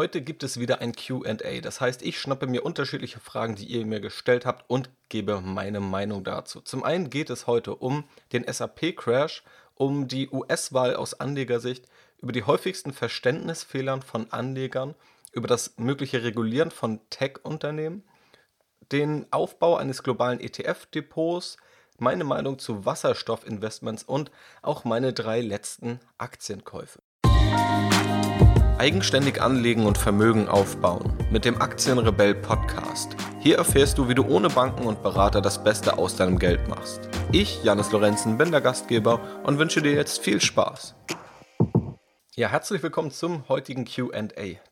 Heute gibt es wieder ein QA. Das heißt, ich schnappe mir unterschiedliche Fragen, die ihr mir gestellt habt und gebe meine Meinung dazu. Zum einen geht es heute um den SAP-Crash, um die US-Wahl aus Anlegersicht, über die häufigsten Verständnisfehlern von Anlegern, über das mögliche Regulieren von Tech-Unternehmen, den Aufbau eines globalen ETF-Depots, meine Meinung zu Wasserstoffinvestments und auch meine drei letzten Aktienkäufe. Eigenständig anlegen und Vermögen aufbauen mit dem Aktienrebell Podcast. Hier erfährst du, wie du ohne Banken und Berater das Beste aus deinem Geld machst. Ich, Janis Lorenzen, bin der Gastgeber und wünsche dir jetzt viel Spaß. Ja, herzlich willkommen zum heutigen QA.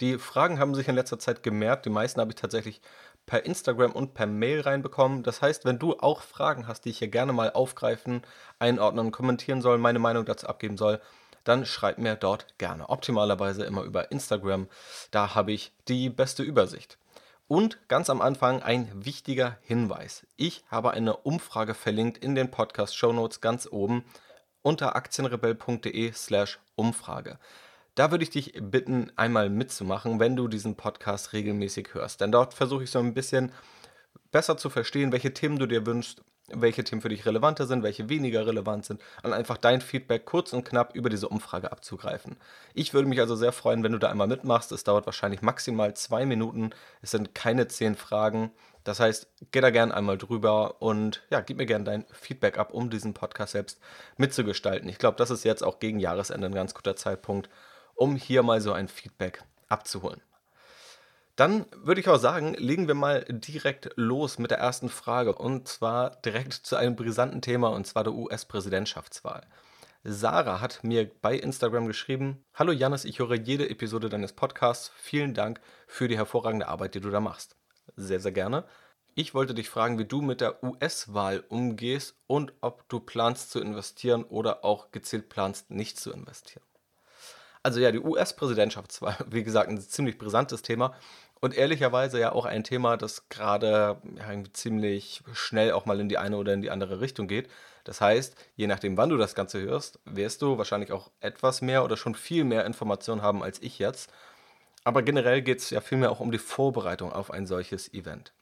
Die Fragen haben sich in letzter Zeit gemerkt. Die meisten habe ich tatsächlich per Instagram und per Mail reinbekommen. Das heißt, wenn du auch Fragen hast, die ich hier gerne mal aufgreifen, einordnen, kommentieren soll, meine Meinung dazu abgeben soll, dann schreib mir dort gerne. Optimalerweise immer über Instagram. Da habe ich die beste Übersicht. Und ganz am Anfang ein wichtiger Hinweis. Ich habe eine Umfrage verlinkt in den Podcast Show Notes ganz oben unter aktienrebell.de slash Umfrage. Da würde ich dich bitten, einmal mitzumachen, wenn du diesen Podcast regelmäßig hörst. Denn dort versuche ich so ein bisschen besser zu verstehen, welche Themen du dir wünschst, welche Themen für dich relevanter sind, welche weniger relevant sind und einfach dein Feedback kurz und knapp über diese Umfrage abzugreifen. Ich würde mich also sehr freuen, wenn du da einmal mitmachst. Es dauert wahrscheinlich maximal zwei Minuten. Es sind keine zehn Fragen. Das heißt, geh da gern einmal drüber und ja, gib mir gern dein Feedback ab, um diesen Podcast selbst mitzugestalten. Ich glaube, das ist jetzt auch gegen Jahresende ein ganz guter Zeitpunkt, um hier mal so ein Feedback abzuholen. Dann würde ich auch sagen, legen wir mal direkt los mit der ersten Frage und zwar direkt zu einem brisanten Thema und zwar der US-Präsidentschaftswahl. Sarah hat mir bei Instagram geschrieben: Hallo Janis, ich höre jede Episode deines Podcasts. Vielen Dank für die hervorragende Arbeit, die du da machst. Sehr, sehr gerne. Ich wollte dich fragen, wie du mit der US-Wahl umgehst und ob du planst zu investieren oder auch gezielt planst, nicht zu investieren. Also ja, die US-Präsidentschaftswahl, wie gesagt, ein ziemlich brisantes Thema und ehrlicherweise ja auch ein Thema, das gerade ja, ziemlich schnell auch mal in die eine oder in die andere Richtung geht. Das heißt, je nachdem, wann du das Ganze hörst, wirst du wahrscheinlich auch etwas mehr oder schon viel mehr Informationen haben als ich jetzt. Aber generell geht es ja vielmehr auch um die Vorbereitung auf ein solches Event.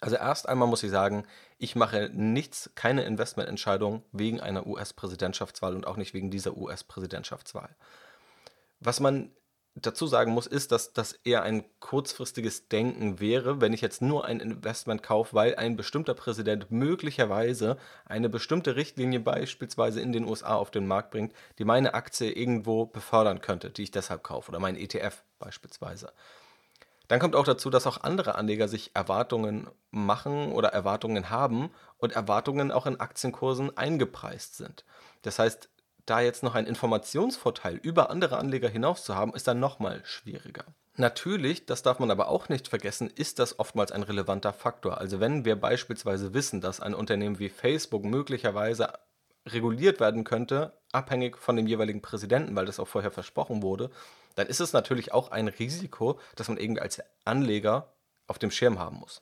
Also erst einmal muss ich sagen, ich mache nichts, keine Investmententscheidung wegen einer US-Präsidentschaftswahl und auch nicht wegen dieser US-Präsidentschaftswahl. Was man dazu sagen muss, ist, dass das eher ein kurzfristiges Denken wäre, wenn ich jetzt nur ein Investment kaufe, weil ein bestimmter Präsident möglicherweise eine bestimmte Richtlinie beispielsweise in den USA auf den Markt bringt, die meine Aktie irgendwo befördern könnte, die ich deshalb kaufe, oder mein ETF beispielsweise. Dann kommt auch dazu, dass auch andere Anleger sich Erwartungen machen oder Erwartungen haben und Erwartungen auch in Aktienkursen eingepreist sind. Das heißt, da jetzt noch einen Informationsvorteil über andere Anleger hinaus zu haben, ist dann nochmal schwieriger. Natürlich, das darf man aber auch nicht vergessen, ist das oftmals ein relevanter Faktor. Also wenn wir beispielsweise wissen, dass ein Unternehmen wie Facebook möglicherweise reguliert werden könnte, abhängig von dem jeweiligen Präsidenten, weil das auch vorher versprochen wurde, dann ist es natürlich auch ein Risiko, das man irgendwie als Anleger auf dem Schirm haben muss.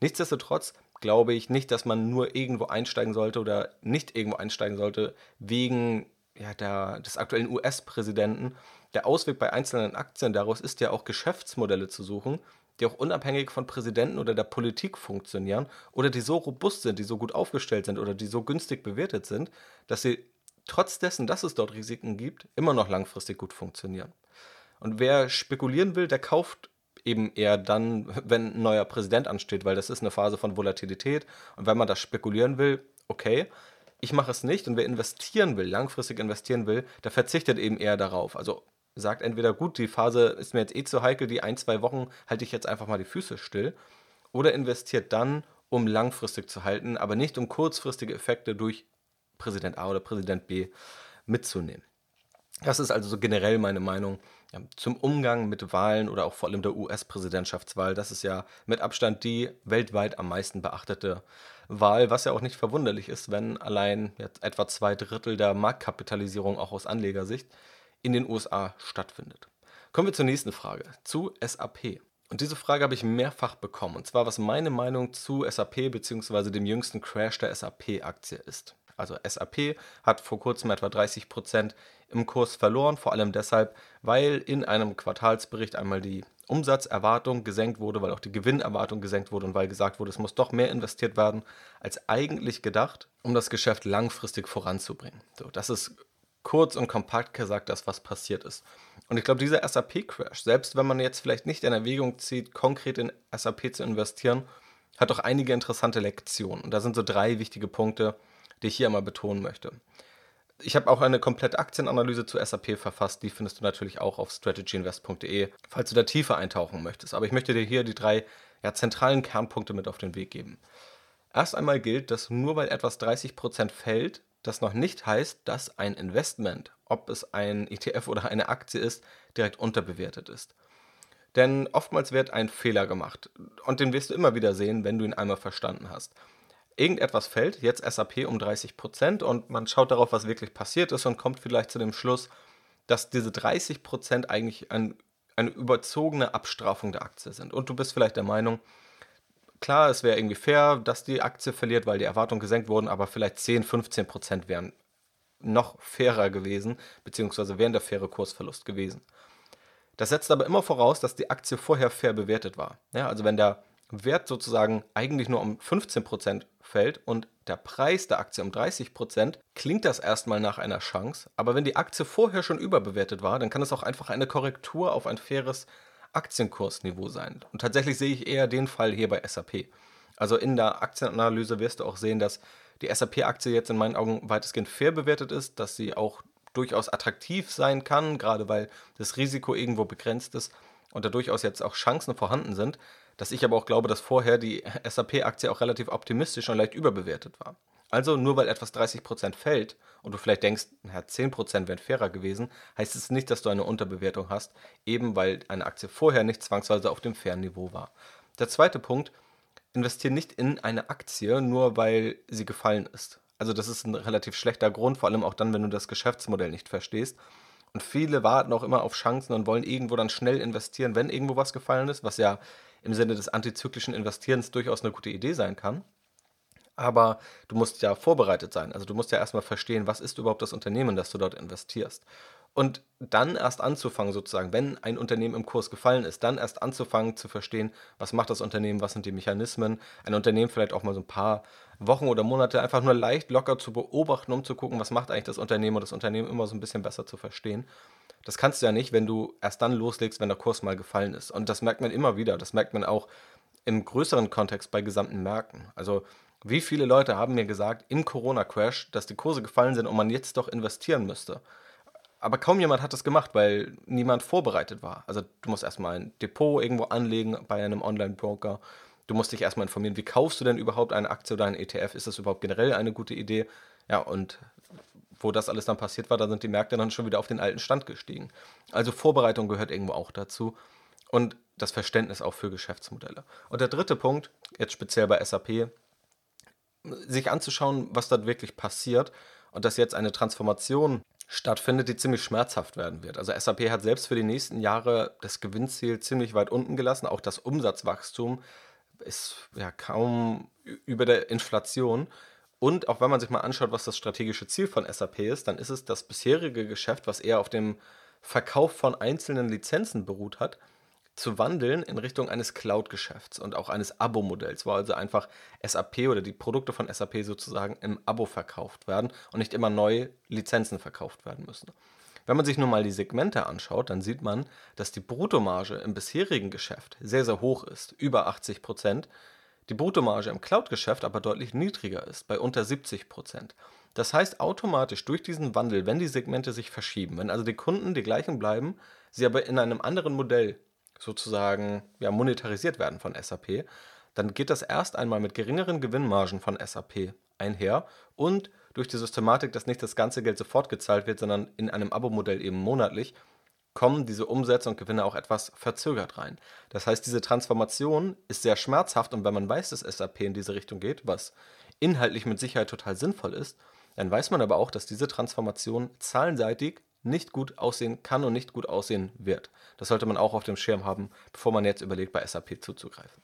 Nichtsdestotrotz glaube ich nicht, dass man nur irgendwo einsteigen sollte oder nicht irgendwo einsteigen sollte wegen ja, der, des aktuellen US-Präsidenten, der Ausweg bei einzelnen Aktien daraus ist ja auch Geschäftsmodelle zu suchen, die auch unabhängig von Präsidenten oder der Politik funktionieren oder die so robust sind, die so gut aufgestellt sind oder die so günstig bewertet sind, dass sie trotz dessen, dass es dort Risiken gibt, immer noch langfristig gut funktionieren. Und wer spekulieren will, der kauft eben eher dann, wenn ein neuer Präsident ansteht, weil das ist eine Phase von Volatilität. Und wenn man das spekulieren will, okay, ich mache es nicht und wer investieren will, langfristig investieren will, der verzichtet eben eher darauf. Also sagt entweder, gut, die Phase ist mir jetzt eh zu heikel, die ein, zwei Wochen halte ich jetzt einfach mal die Füße still. Oder investiert dann, um langfristig zu halten, aber nicht um kurzfristige Effekte durch Präsident A oder Präsident B mitzunehmen. Das ist also so generell meine Meinung ja, zum Umgang mit Wahlen oder auch vor allem der US-Präsidentschaftswahl. Das ist ja mit Abstand die weltweit am meisten beachtete Wahl, was ja auch nicht verwunderlich ist, wenn allein etwa zwei Drittel der Marktkapitalisierung auch aus Anlegersicht in den USA stattfindet. Kommen wir zur nächsten Frage, zu SAP. Und diese Frage habe ich mehrfach bekommen, und zwar was meine Meinung zu SAP bzw. dem jüngsten Crash der SAP-Aktie ist. Also SAP hat vor kurzem etwa 30 Prozent im Kurs verloren, vor allem deshalb, weil in einem Quartalsbericht einmal die Umsatzerwartung gesenkt wurde, weil auch die Gewinnerwartung gesenkt wurde und weil gesagt wurde, es muss doch mehr investiert werden als eigentlich gedacht, um das Geschäft langfristig voranzubringen. So, das ist kurz und kompakt gesagt das, was passiert ist. Und ich glaube, dieser SAP-Crash, selbst wenn man jetzt vielleicht nicht in Erwägung zieht, konkret in SAP zu investieren, hat auch einige interessante Lektionen. Und da sind so drei wichtige Punkte, die ich hier einmal betonen möchte. Ich habe auch eine komplette Aktienanalyse zu SAP verfasst, die findest du natürlich auch auf strategyinvest.de, falls du da tiefer eintauchen möchtest. Aber ich möchte dir hier die drei ja, zentralen Kernpunkte mit auf den Weg geben. Erst einmal gilt, dass nur weil etwas 30% fällt, das noch nicht heißt, dass ein Investment, ob es ein ETF oder eine Aktie ist, direkt unterbewertet ist. Denn oftmals wird ein Fehler gemacht und den wirst du immer wieder sehen, wenn du ihn einmal verstanden hast irgendetwas fällt, jetzt SAP um 30 Prozent und man schaut darauf, was wirklich passiert ist und kommt vielleicht zu dem Schluss, dass diese 30 Prozent eigentlich ein, eine überzogene Abstrafung der Aktie sind. Und du bist vielleicht der Meinung, klar, es wäre irgendwie fair, dass die Aktie verliert, weil die Erwartungen gesenkt wurden, aber vielleicht 10, 15 Prozent wären noch fairer gewesen, beziehungsweise wären der faire Kursverlust gewesen. Das setzt aber immer voraus, dass die Aktie vorher fair bewertet war. Ja, also wenn der Wert sozusagen eigentlich nur um 15% fällt und der Preis der Aktie um 30%, klingt das erstmal nach einer Chance. Aber wenn die Aktie vorher schon überbewertet war, dann kann es auch einfach eine Korrektur auf ein faires Aktienkursniveau sein. Und tatsächlich sehe ich eher den Fall hier bei SAP. Also in der Aktienanalyse wirst du auch sehen, dass die SAP-Aktie jetzt in meinen Augen weitestgehend fair bewertet ist, dass sie auch durchaus attraktiv sein kann, gerade weil das Risiko irgendwo begrenzt ist und da durchaus jetzt auch Chancen vorhanden sind dass ich aber auch glaube, dass vorher die SAP-Aktie auch relativ optimistisch und leicht überbewertet war. Also nur weil etwas 30% fällt und du vielleicht denkst, ja, 10% wären fairer gewesen, heißt es nicht, dass du eine Unterbewertung hast, eben weil eine Aktie vorher nicht zwangsweise auf dem fairen Niveau war. Der zweite Punkt, investiere nicht in eine Aktie, nur weil sie gefallen ist. Also das ist ein relativ schlechter Grund, vor allem auch dann, wenn du das Geschäftsmodell nicht verstehst. Und viele warten auch immer auf Chancen und wollen irgendwo dann schnell investieren, wenn irgendwo was gefallen ist, was ja im Sinne des antizyklischen Investierens durchaus eine gute Idee sein kann. Aber du musst ja vorbereitet sein. Also du musst ja erstmal verstehen, was ist überhaupt das Unternehmen, das du dort investierst. Und dann erst anzufangen, sozusagen, wenn ein Unternehmen im Kurs gefallen ist, dann erst anzufangen zu verstehen, was macht das Unternehmen, was sind die Mechanismen, ein Unternehmen vielleicht auch mal so ein paar Wochen oder Monate einfach nur leicht locker zu beobachten, um zu gucken, was macht eigentlich das Unternehmen und das Unternehmen immer so ein bisschen besser zu verstehen. Das kannst du ja nicht, wenn du erst dann loslegst, wenn der Kurs mal gefallen ist. Und das merkt man immer wieder. Das merkt man auch im größeren Kontext bei gesamten Märkten. Also wie viele Leute haben mir gesagt im Corona-Crash, dass die Kurse gefallen sind und man jetzt doch investieren müsste. Aber kaum jemand hat das gemacht, weil niemand vorbereitet war. Also du musst erstmal ein Depot irgendwo anlegen bei einem Online-Broker. Du musst dich erstmal informieren, wie kaufst du denn überhaupt eine Aktie oder einen ETF? Ist das überhaupt generell eine gute Idee? Ja, und wo das alles dann passiert war, da sind die Märkte dann schon wieder auf den alten Stand gestiegen. Also Vorbereitung gehört irgendwo auch dazu und das Verständnis auch für Geschäftsmodelle. Und der dritte Punkt, jetzt speziell bei SAP, sich anzuschauen, was dort wirklich passiert und dass jetzt eine Transformation stattfindet, die ziemlich schmerzhaft werden wird. Also SAP hat selbst für die nächsten Jahre das Gewinnziel ziemlich weit unten gelassen, auch das Umsatzwachstum ist ja kaum über der Inflation. Und auch wenn man sich mal anschaut, was das strategische Ziel von SAP ist, dann ist es das bisherige Geschäft, was eher auf dem Verkauf von einzelnen Lizenzen beruht hat, zu wandeln in Richtung eines Cloud-Geschäfts und auch eines Abo-Modells, wo also einfach SAP oder die Produkte von SAP sozusagen im Abo verkauft werden und nicht immer neue Lizenzen verkauft werden müssen. Wenn man sich nun mal die Segmente anschaut, dann sieht man, dass die Bruttomarge im bisherigen Geschäft sehr, sehr hoch ist, über 80 Prozent, die Bruttomarge im Cloud-Geschäft aber deutlich niedriger ist, bei unter 70 Prozent. Das heißt automatisch durch diesen Wandel, wenn die Segmente sich verschieben, wenn also die Kunden die gleichen bleiben, sie aber in einem anderen Modell sozusagen ja, monetarisiert werden von SAP, dann geht das erst einmal mit geringeren Gewinnmargen von SAP einher und durch die Systematik, dass nicht das ganze Geld sofort gezahlt wird, sondern in einem Abo-Modell eben monatlich, kommen diese Umsätze und Gewinne auch etwas verzögert rein. Das heißt, diese Transformation ist sehr schmerzhaft und wenn man weiß, dass SAP in diese Richtung geht, was inhaltlich mit Sicherheit total sinnvoll ist, dann weiß man aber auch, dass diese Transformation zahlenseitig nicht gut aussehen kann und nicht gut aussehen wird. Das sollte man auch auf dem Schirm haben, bevor man jetzt überlegt, bei SAP zuzugreifen.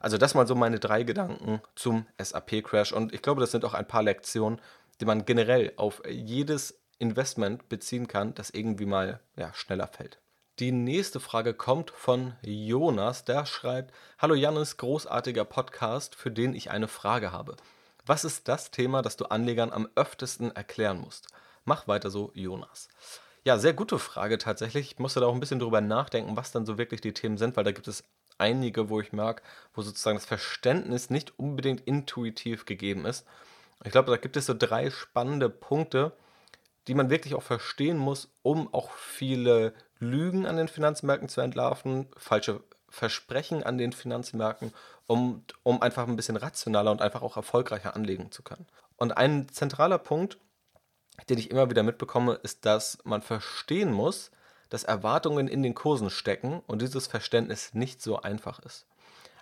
Also das mal so meine drei Gedanken zum SAP-Crash und ich glaube, das sind auch ein paar Lektionen, den man generell auf jedes Investment beziehen kann, das irgendwie mal ja, schneller fällt. Die nächste Frage kommt von Jonas, der schreibt: Hallo Janis, großartiger Podcast, für den ich eine Frage habe. Was ist das Thema, das du Anlegern am öftesten erklären musst? Mach weiter so, Jonas. Ja, sehr gute Frage tatsächlich. Ich musste da auch ein bisschen drüber nachdenken, was dann so wirklich die Themen sind, weil da gibt es einige, wo ich mag, wo sozusagen das Verständnis nicht unbedingt intuitiv gegeben ist. Ich glaube, da gibt es so drei spannende Punkte, die man wirklich auch verstehen muss, um auch viele Lügen an den Finanzmärkten zu entlarven, falsche Versprechen an den Finanzmärkten, um, um einfach ein bisschen rationaler und einfach auch erfolgreicher anlegen zu können. Und ein zentraler Punkt, den ich immer wieder mitbekomme, ist, dass man verstehen muss, dass Erwartungen in den Kursen stecken und dieses Verständnis nicht so einfach ist.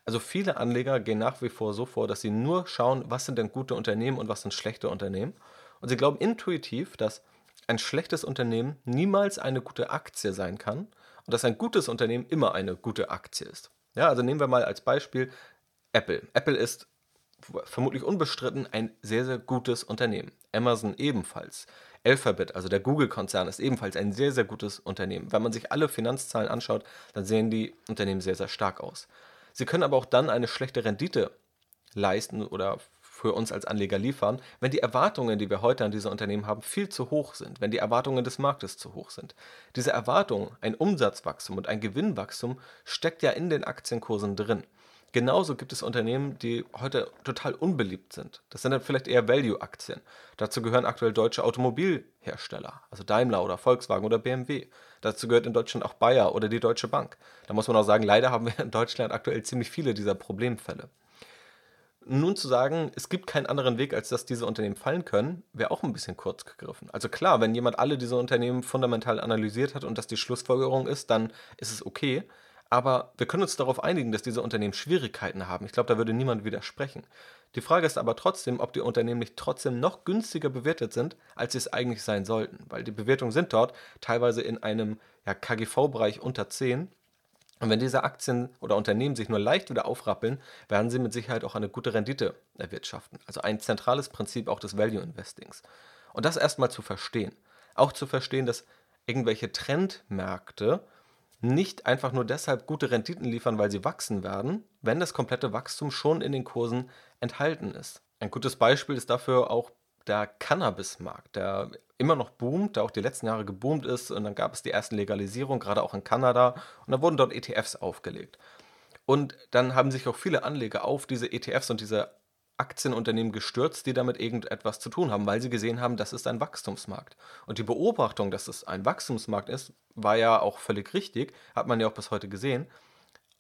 Also viele Anleger gehen nach wie vor so vor, dass sie nur schauen, was sind denn gute Unternehmen und was sind schlechte Unternehmen. Und sie glauben intuitiv, dass ein schlechtes Unternehmen niemals eine gute Aktie sein kann und dass ein gutes Unternehmen immer eine gute Aktie ist. Ja, also nehmen wir mal als Beispiel Apple. Apple ist vermutlich unbestritten ein sehr, sehr gutes Unternehmen. Amazon ebenfalls. Alphabet, also der Google-Konzern, ist ebenfalls ein sehr, sehr gutes Unternehmen. Wenn man sich alle Finanzzahlen anschaut, dann sehen die Unternehmen sehr, sehr stark aus. Sie können aber auch dann eine schlechte Rendite leisten oder für uns als Anleger liefern, wenn die Erwartungen, die wir heute an diese Unternehmen haben, viel zu hoch sind, wenn die Erwartungen des Marktes zu hoch sind. Diese Erwartung, ein Umsatzwachstum und ein Gewinnwachstum, steckt ja in den Aktienkursen drin. Genauso gibt es Unternehmen, die heute total unbeliebt sind. Das sind dann vielleicht eher Value-Aktien. Dazu gehören aktuell deutsche Automobilhersteller, also Daimler oder Volkswagen oder BMW. Dazu gehört in Deutschland auch Bayer oder die Deutsche Bank. Da muss man auch sagen, leider haben wir in Deutschland aktuell ziemlich viele dieser Problemfälle. Nun zu sagen, es gibt keinen anderen Weg, als dass diese Unternehmen fallen können, wäre auch ein bisschen kurz gegriffen. Also klar, wenn jemand alle diese Unternehmen fundamental analysiert hat und das die Schlussfolgerung ist, dann ist es okay. Aber wir können uns darauf einigen, dass diese Unternehmen Schwierigkeiten haben. Ich glaube, da würde niemand widersprechen. Die Frage ist aber trotzdem, ob die Unternehmen nicht trotzdem noch günstiger bewertet sind, als sie es eigentlich sein sollten. Weil die Bewertungen sind dort teilweise in einem ja, KGV-Bereich unter 10 und wenn diese Aktien oder Unternehmen sich nur leicht wieder aufrappeln, werden sie mit Sicherheit auch eine gute Rendite erwirtschaften. Also ein zentrales Prinzip auch des Value Investings. Und das erstmal zu verstehen. Auch zu verstehen, dass irgendwelche Trendmärkte nicht einfach nur deshalb gute Renditen liefern, weil sie wachsen werden, wenn das komplette Wachstum schon in den Kursen enthalten ist. Ein gutes Beispiel ist dafür auch der Cannabismarkt, der immer noch boomt, der auch die letzten Jahre geboomt ist. Und dann gab es die ersten Legalisierungen, gerade auch in Kanada. Und da wurden dort ETFs aufgelegt. Und dann haben sich auch viele Anleger auf diese ETFs und diese Aktienunternehmen gestürzt, die damit irgendetwas zu tun haben, weil sie gesehen haben, das ist ein Wachstumsmarkt. Und die Beobachtung, dass es ein Wachstumsmarkt ist, war ja auch völlig richtig, hat man ja auch bis heute gesehen.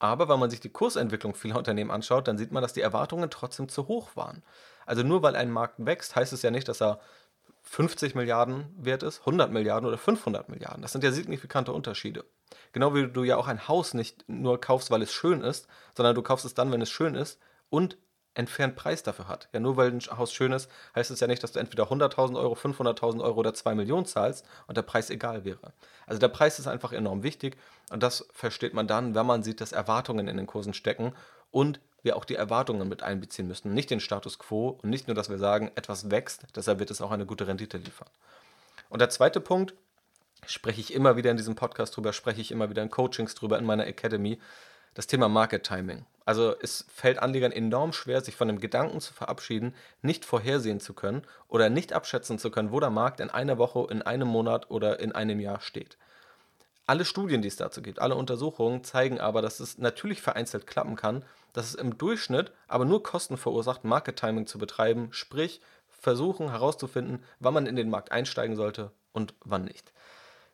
Aber wenn man sich die Kursentwicklung vieler Unternehmen anschaut, dann sieht man, dass die Erwartungen trotzdem zu hoch waren. Also nur weil ein Markt wächst, heißt es ja nicht, dass er 50 Milliarden wert ist, 100 Milliarden oder 500 Milliarden. Das sind ja signifikante Unterschiede. Genau wie du ja auch ein Haus nicht nur kaufst, weil es schön ist, sondern du kaufst es dann, wenn es schön ist und entfernt Preis dafür hat. Ja, nur weil ein Haus schön ist, heißt es ja nicht, dass du entweder 100.000 Euro, 500.000 Euro oder 2 Millionen zahlst und der Preis egal wäre. Also der Preis ist einfach enorm wichtig und das versteht man dann, wenn man sieht, dass Erwartungen in den Kursen stecken und wir auch die Erwartungen mit einbeziehen müssen, nicht den Status quo und nicht nur, dass wir sagen, etwas wächst, deshalb wird es auch eine gute Rendite liefern. Und der zweite Punkt, spreche ich immer wieder in diesem Podcast drüber, spreche ich immer wieder in Coachings drüber in meiner Academy, das Thema Market Timing. Also es fällt Anlegern enorm schwer, sich von dem Gedanken zu verabschieden, nicht vorhersehen zu können oder nicht abschätzen zu können, wo der Markt in einer Woche, in einem Monat oder in einem Jahr steht. Alle Studien, die es dazu gibt, alle Untersuchungen zeigen aber, dass es natürlich vereinzelt klappen kann, dass es im Durchschnitt aber nur Kosten verursacht, Market Timing zu betreiben, sprich versuchen herauszufinden, wann man in den Markt einsteigen sollte und wann nicht.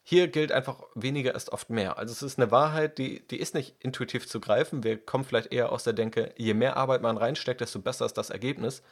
Hier gilt einfach, weniger ist oft mehr. Also es ist eine Wahrheit, die, die ist nicht intuitiv zu greifen. Wir kommen vielleicht eher aus der Denke, je mehr Arbeit man reinsteckt, desto besser ist das Ergebnis.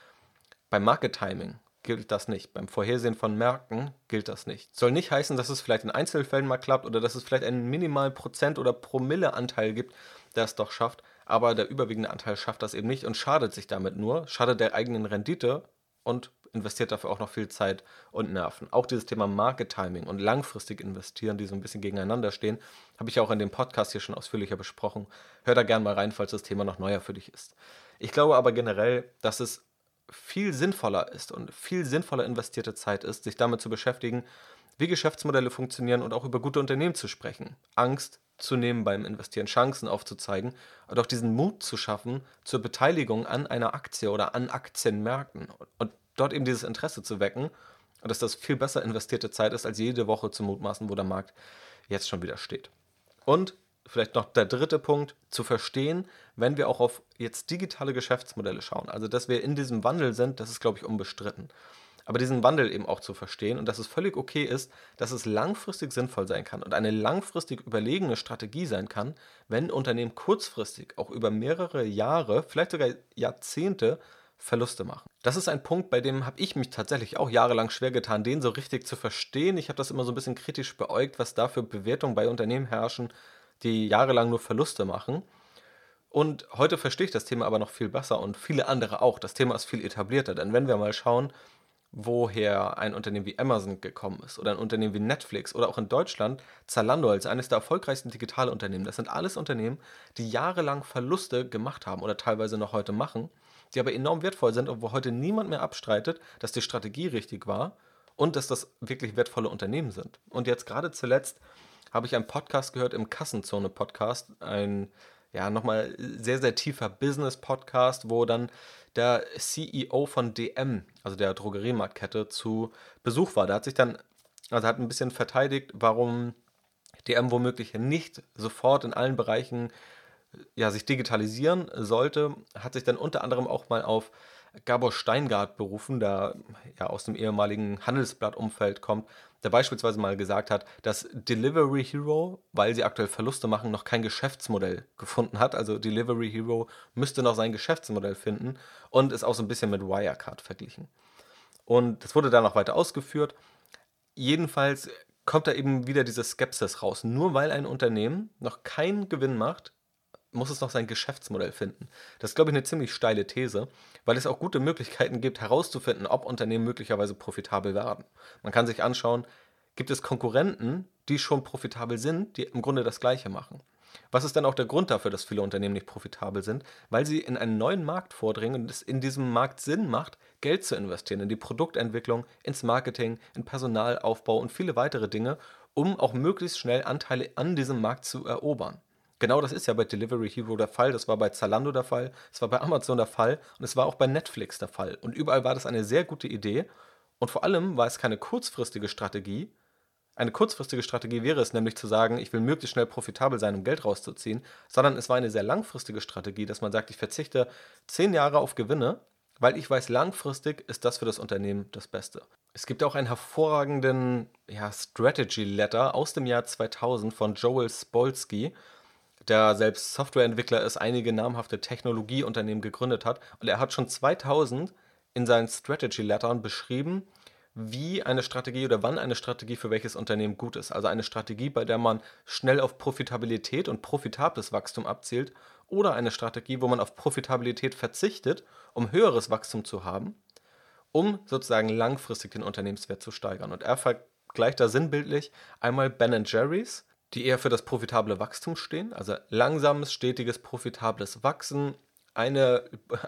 Beim Market Timing gilt das nicht. Beim Vorhersehen von Märkten gilt das nicht. Soll nicht heißen, dass es vielleicht in Einzelfällen mal klappt oder dass es vielleicht einen minimalen Prozent- oder Promilleanteil gibt, der es doch schafft. Aber der überwiegende Anteil schafft das eben nicht und schadet sich damit nur, schadet der eigenen Rendite und investiert dafür auch noch viel Zeit und Nerven. Auch dieses Thema Market Timing und langfristig investieren, die so ein bisschen gegeneinander stehen, habe ich auch in dem Podcast hier schon ausführlicher besprochen. Hör da gerne mal rein, falls das Thema noch neuer für dich ist. Ich glaube aber generell, dass es viel sinnvoller ist und viel sinnvoller investierte Zeit ist, sich damit zu beschäftigen, wie Geschäftsmodelle funktionieren und auch über gute Unternehmen zu sprechen. Angst zu nehmen beim Investieren, Chancen aufzuzeigen und auch diesen Mut zu schaffen zur Beteiligung an einer Aktie oder an Aktienmärkten und dort eben dieses Interesse zu wecken dass das viel besser investierte Zeit ist, als jede Woche zu mutmaßen, wo der Markt jetzt schon wieder steht. Und vielleicht noch der dritte Punkt, zu verstehen, wenn wir auch auf jetzt digitale Geschäftsmodelle schauen. Also, dass wir in diesem Wandel sind, das ist, glaube ich, unbestritten. Aber diesen Wandel eben auch zu verstehen und dass es völlig okay ist, dass es langfristig sinnvoll sein kann und eine langfristig überlegene Strategie sein kann, wenn Unternehmen kurzfristig auch über mehrere Jahre, vielleicht sogar Jahrzehnte Verluste machen. Das ist ein Punkt, bei dem habe ich mich tatsächlich auch jahrelang schwer getan, den so richtig zu verstehen. Ich habe das immer so ein bisschen kritisch beäugt, was da für Bewertungen bei Unternehmen herrschen, die jahrelang nur Verluste machen. Und heute verstehe ich das Thema aber noch viel besser und viele andere auch. Das Thema ist viel etablierter, denn wenn wir mal schauen, woher ein Unternehmen wie Amazon gekommen ist oder ein Unternehmen wie Netflix oder auch in Deutschland Zalando als eines der erfolgreichsten Digitalunternehmen. Das sind alles Unternehmen, die jahrelang Verluste gemacht haben oder teilweise noch heute machen die aber enorm wertvoll sind und wo heute niemand mehr abstreitet, dass die Strategie richtig war und dass das wirklich wertvolle Unternehmen sind. Und jetzt gerade zuletzt habe ich einen Podcast gehört im Kassenzone-Podcast, ein ja nochmal sehr, sehr tiefer Business-Podcast, wo dann der CEO von DM, also der Drogeriemarktkette, zu Besuch war. Der hat sich dann, also hat ein bisschen verteidigt, warum DM womöglich nicht sofort in allen Bereichen ja, sich digitalisieren sollte, hat sich dann unter anderem auch mal auf Gabor Steingart berufen, der ja aus dem ehemaligen Handelsblatt-Umfeld kommt, der beispielsweise mal gesagt hat, dass Delivery Hero, weil sie aktuell Verluste machen, noch kein Geschäftsmodell gefunden hat. Also Delivery Hero müsste noch sein Geschäftsmodell finden und ist auch so ein bisschen mit Wirecard verglichen. Und das wurde dann noch weiter ausgeführt. Jedenfalls kommt da eben wieder diese Skepsis raus. Nur weil ein Unternehmen noch keinen Gewinn macht, muss es noch sein Geschäftsmodell finden. Das ist, glaube ich, eine ziemlich steile These, weil es auch gute Möglichkeiten gibt, herauszufinden, ob Unternehmen möglicherweise profitabel werden. Man kann sich anschauen, gibt es Konkurrenten, die schon profitabel sind, die im Grunde das Gleiche machen. Was ist denn auch der Grund dafür, dass viele Unternehmen nicht profitabel sind? Weil sie in einen neuen Markt vordringen und es in diesem Markt Sinn macht, Geld zu investieren in die Produktentwicklung, ins Marketing, in Personalaufbau und viele weitere Dinge, um auch möglichst schnell Anteile an diesem Markt zu erobern. Genau das ist ja bei Delivery Hero der Fall, das war bei Zalando der Fall, es war bei Amazon der Fall und es war auch bei Netflix der Fall. Und überall war das eine sehr gute Idee und vor allem war es keine kurzfristige Strategie. Eine kurzfristige Strategie wäre es nämlich zu sagen, ich will möglichst schnell profitabel sein, um Geld rauszuziehen, sondern es war eine sehr langfristige Strategie, dass man sagt, ich verzichte zehn Jahre auf Gewinne, weil ich weiß, langfristig ist das für das Unternehmen das Beste. Es gibt auch einen hervorragenden ja, Strategy Letter aus dem Jahr 2000 von Joel Spolsky der selbst Softwareentwickler ist, einige namhafte Technologieunternehmen gegründet hat. Und er hat schon 2000 in seinen Strategy Lettern beschrieben, wie eine Strategie oder wann eine Strategie für welches Unternehmen gut ist. Also eine Strategie, bei der man schnell auf Profitabilität und profitables Wachstum abzielt oder eine Strategie, wo man auf Profitabilität verzichtet, um höheres Wachstum zu haben, um sozusagen langfristig den Unternehmenswert zu steigern. Und er vergleicht da sinnbildlich einmal Ben Jerry's die eher für das profitable Wachstum stehen, also langsames, stetiges, profitables Wachsen, eine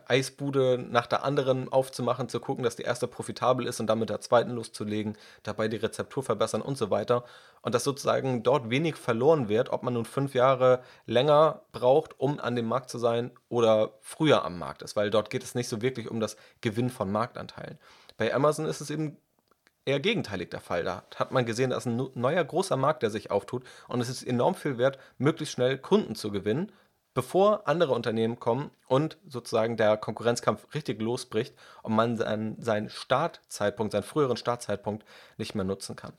Eisbude nach der anderen aufzumachen, zu gucken, dass die erste profitabel ist und dann mit der zweiten loszulegen, dabei die Rezeptur verbessern und so weiter. Und dass sozusagen dort wenig verloren wird, ob man nun fünf Jahre länger braucht, um an dem Markt zu sein oder früher am Markt ist, weil dort geht es nicht so wirklich um das Gewinn von Marktanteilen. Bei Amazon ist es eben eher gegenteilig der Fall. Da hat man gesehen, da ist ein neuer großer Markt, der sich auftut und es ist enorm viel wert, möglichst schnell Kunden zu gewinnen, bevor andere Unternehmen kommen und sozusagen der Konkurrenzkampf richtig losbricht und man seinen Startzeitpunkt, seinen früheren Startzeitpunkt nicht mehr nutzen kann.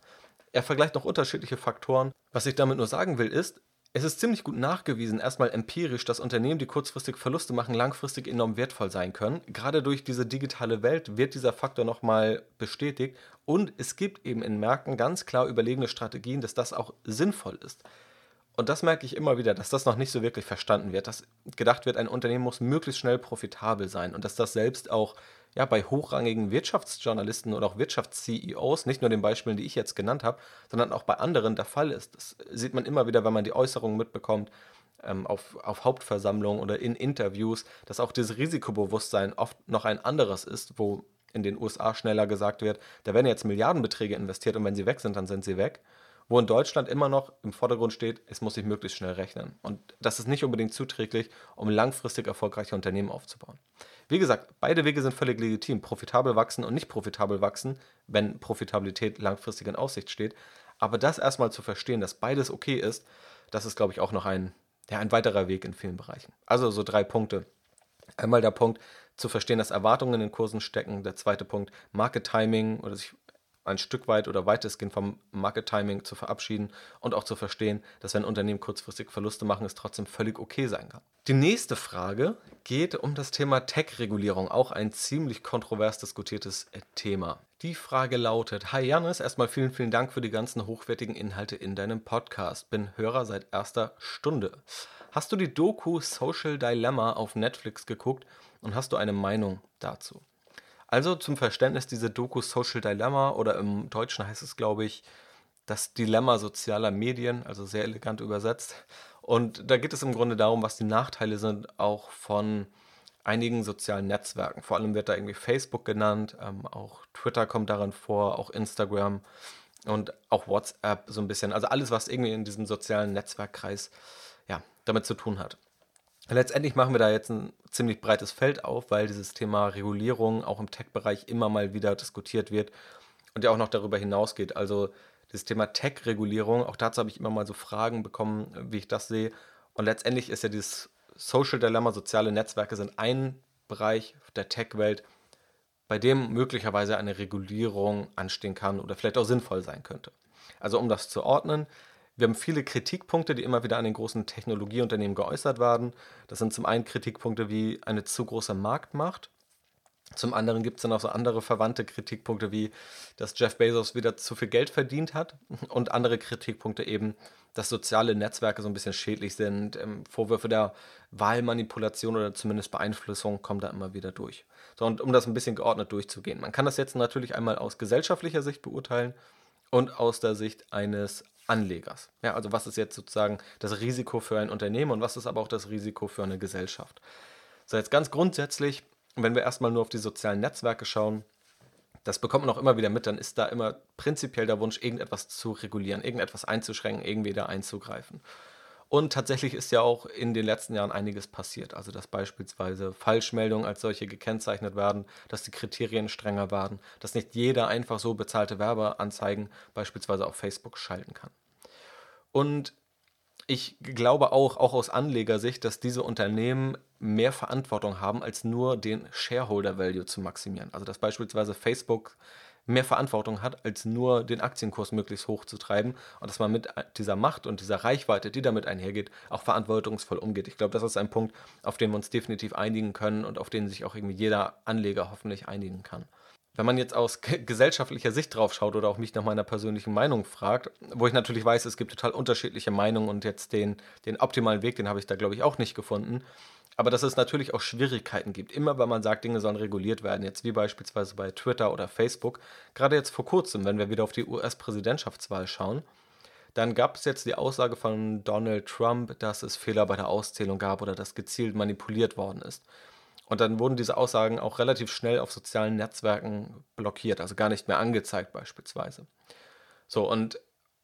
Er vergleicht noch unterschiedliche Faktoren. Was ich damit nur sagen will, ist, es ist ziemlich gut nachgewiesen, erstmal empirisch, dass Unternehmen, die kurzfristig Verluste machen, langfristig enorm wertvoll sein können. Gerade durch diese digitale Welt wird dieser Faktor nochmal bestätigt und es gibt eben in Märkten ganz klar überlegene Strategien, dass das auch sinnvoll ist. Und das merke ich immer wieder, dass das noch nicht so wirklich verstanden wird, dass gedacht wird, ein Unternehmen muss möglichst schnell profitabel sein und dass das selbst auch ja, bei hochrangigen Wirtschaftsjournalisten oder auch Wirtschafts-CEOs, nicht nur den Beispielen, die ich jetzt genannt habe, sondern auch bei anderen der Fall ist. Das sieht man immer wieder, wenn man die Äußerungen mitbekommt. ähm, auf, auf Hauptversammlungen oder in Interviews, dass auch dieses Risikobewusstsein oft noch ein anderes ist, wo in den USA schneller gesagt wird, da werden jetzt Milliardenbeträge investiert und wenn sie weg sind, dann sind sie weg. Wo in Deutschland immer noch im Vordergrund steht, es muss sich möglichst schnell rechnen. Und das ist nicht unbedingt zuträglich, um langfristig erfolgreiche Unternehmen aufzubauen. Wie gesagt, beide Wege sind völlig legitim. Profitabel wachsen und nicht profitabel wachsen, wenn Profitabilität langfristig in Aussicht steht. Aber das erstmal zu verstehen, dass beides okay ist, das ist, glaube ich, auch noch ein, ja, ein weiterer Weg in vielen Bereichen. Also so drei Punkte. Einmal der Punkt, zu verstehen, dass Erwartungen in den Kursen stecken. Der zweite Punkt, Market Timing oder sich ein Stück weit oder weitestgehend vom Market Timing zu verabschieden und auch zu verstehen, dass wenn Unternehmen kurzfristig Verluste machen, es trotzdem völlig okay sein kann. Die nächste Frage geht um das Thema Tech-Regulierung, auch ein ziemlich kontrovers diskutiertes Thema. Die Frage lautet: Hi Janis, erstmal vielen, vielen Dank für die ganzen hochwertigen Inhalte in deinem Podcast. Bin Hörer seit erster Stunde. Hast du die Doku Social Dilemma auf Netflix geguckt und hast du eine Meinung dazu? Also zum Verständnis, diese Doku Social Dilemma oder im Deutschen heißt es, glaube ich, das Dilemma sozialer Medien, also sehr elegant übersetzt. Und da geht es im Grunde darum, was die Nachteile sind, auch von einigen sozialen Netzwerken. Vor allem wird da irgendwie Facebook genannt, ähm, auch Twitter kommt darin vor, auch Instagram und auch WhatsApp so ein bisschen. Also alles, was irgendwie in diesem sozialen Netzwerkkreis ja, damit zu tun hat. Letztendlich machen wir da jetzt ein ziemlich breites Feld auf, weil dieses Thema Regulierung auch im Tech-Bereich immer mal wieder diskutiert wird und ja auch noch darüber hinausgeht. Also dieses Thema Tech-Regulierung, auch dazu habe ich immer mal so Fragen bekommen, wie ich das sehe. Und letztendlich ist ja dieses Social Dilemma, soziale Netzwerke sind ein Bereich der Tech-Welt, bei dem möglicherweise eine Regulierung anstehen kann oder vielleicht auch sinnvoll sein könnte. Also um das zu ordnen, wir haben viele Kritikpunkte, die immer wieder an den großen Technologieunternehmen geäußert werden. Das sind zum einen Kritikpunkte wie eine zu große Marktmacht. Zum anderen gibt es dann auch so andere verwandte Kritikpunkte wie, dass Jeff Bezos wieder zu viel Geld verdient hat und andere Kritikpunkte eben, dass soziale Netzwerke so ein bisschen schädlich sind. Ähm, Vorwürfe der Wahlmanipulation oder zumindest Beeinflussung kommen da immer wieder durch. So, und um das ein bisschen geordnet durchzugehen. Man kann das jetzt natürlich einmal aus gesellschaftlicher Sicht beurteilen und aus der Sicht eines Anlegers. Ja, also was ist jetzt sozusagen das Risiko für ein Unternehmen und was ist aber auch das Risiko für eine Gesellschaft? So, jetzt ganz grundsätzlich, wenn wir erstmal nur auf die sozialen Netzwerke schauen, das bekommt man auch immer wieder mit, dann ist da immer prinzipiell der Wunsch, irgendetwas zu regulieren, irgendetwas einzuschränken, irgendwie da einzugreifen. Und tatsächlich ist ja auch in den letzten Jahren einiges passiert. Also, dass beispielsweise Falschmeldungen als solche gekennzeichnet werden, dass die Kriterien strenger werden, dass nicht jeder einfach so bezahlte Werbeanzeigen beispielsweise auf Facebook schalten kann. Und ich glaube auch, auch aus Anlegersicht, dass diese Unternehmen mehr Verantwortung haben, als nur den Shareholder Value zu maximieren. Also, dass beispielsweise Facebook mehr Verantwortung hat, als nur den Aktienkurs möglichst hoch zu treiben und dass man mit dieser Macht und dieser Reichweite, die damit einhergeht, auch verantwortungsvoll umgeht. Ich glaube, das ist ein Punkt, auf den wir uns definitiv einigen können und auf den sich auch irgendwie jeder Anleger hoffentlich einigen kann. Wenn man jetzt aus gesellschaftlicher Sicht drauf schaut oder auch mich nach meiner persönlichen Meinung fragt, wo ich natürlich weiß, es gibt total unterschiedliche Meinungen und jetzt den, den optimalen Weg, den habe ich da glaube ich auch nicht gefunden, aber dass es natürlich auch Schwierigkeiten gibt. Immer wenn man sagt, Dinge sollen reguliert werden, jetzt wie beispielsweise bei Twitter oder Facebook, gerade jetzt vor kurzem, wenn wir wieder auf die US-Präsidentschaftswahl schauen, dann gab es jetzt die Aussage von Donald Trump, dass es Fehler bei der Auszählung gab oder dass gezielt manipuliert worden ist. Und dann wurden diese Aussagen auch relativ schnell auf sozialen Netzwerken blockiert, also gar nicht mehr angezeigt beispielsweise. So, und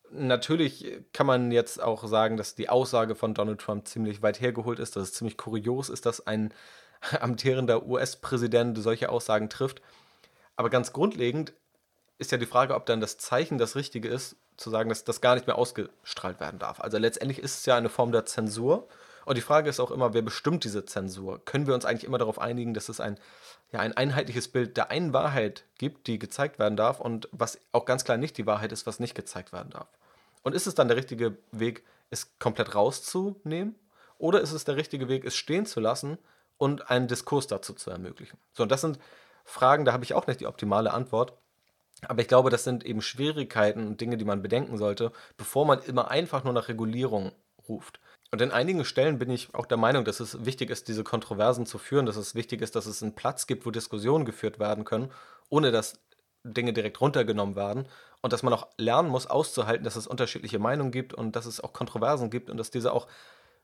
Natürlich kann man jetzt auch sagen, dass die Aussage von Donald Trump ziemlich weit hergeholt ist, dass es ziemlich kurios ist, dass ein amtierender US-Präsident solche Aussagen trifft. Aber ganz grundlegend ist ja die Frage, ob dann das Zeichen das Richtige ist, zu sagen, dass das gar nicht mehr ausgestrahlt werden darf. Also letztendlich ist es ja eine Form der Zensur. Und die Frage ist auch immer, wer bestimmt diese Zensur? Können wir uns eigentlich immer darauf einigen, dass es ein, ja, ein einheitliches Bild der einen Wahrheit gibt, die gezeigt werden darf und was auch ganz klar nicht die Wahrheit ist, was nicht gezeigt werden darf? Und ist es dann der richtige Weg, es komplett rauszunehmen? Oder ist es der richtige Weg, es stehen zu lassen und einen Diskurs dazu zu ermöglichen? So, und das sind Fragen, da habe ich auch nicht die optimale Antwort. Aber ich glaube, das sind eben Schwierigkeiten und Dinge, die man bedenken sollte, bevor man immer einfach nur nach Regulierung ruft. Und in einigen Stellen bin ich auch der Meinung, dass es wichtig ist, diese Kontroversen zu führen, dass es wichtig ist, dass es einen Platz gibt, wo Diskussionen geführt werden können, ohne dass Dinge direkt runtergenommen werden und dass man auch lernen muss, auszuhalten, dass es unterschiedliche Meinungen gibt und dass es auch Kontroversen gibt und dass diese auch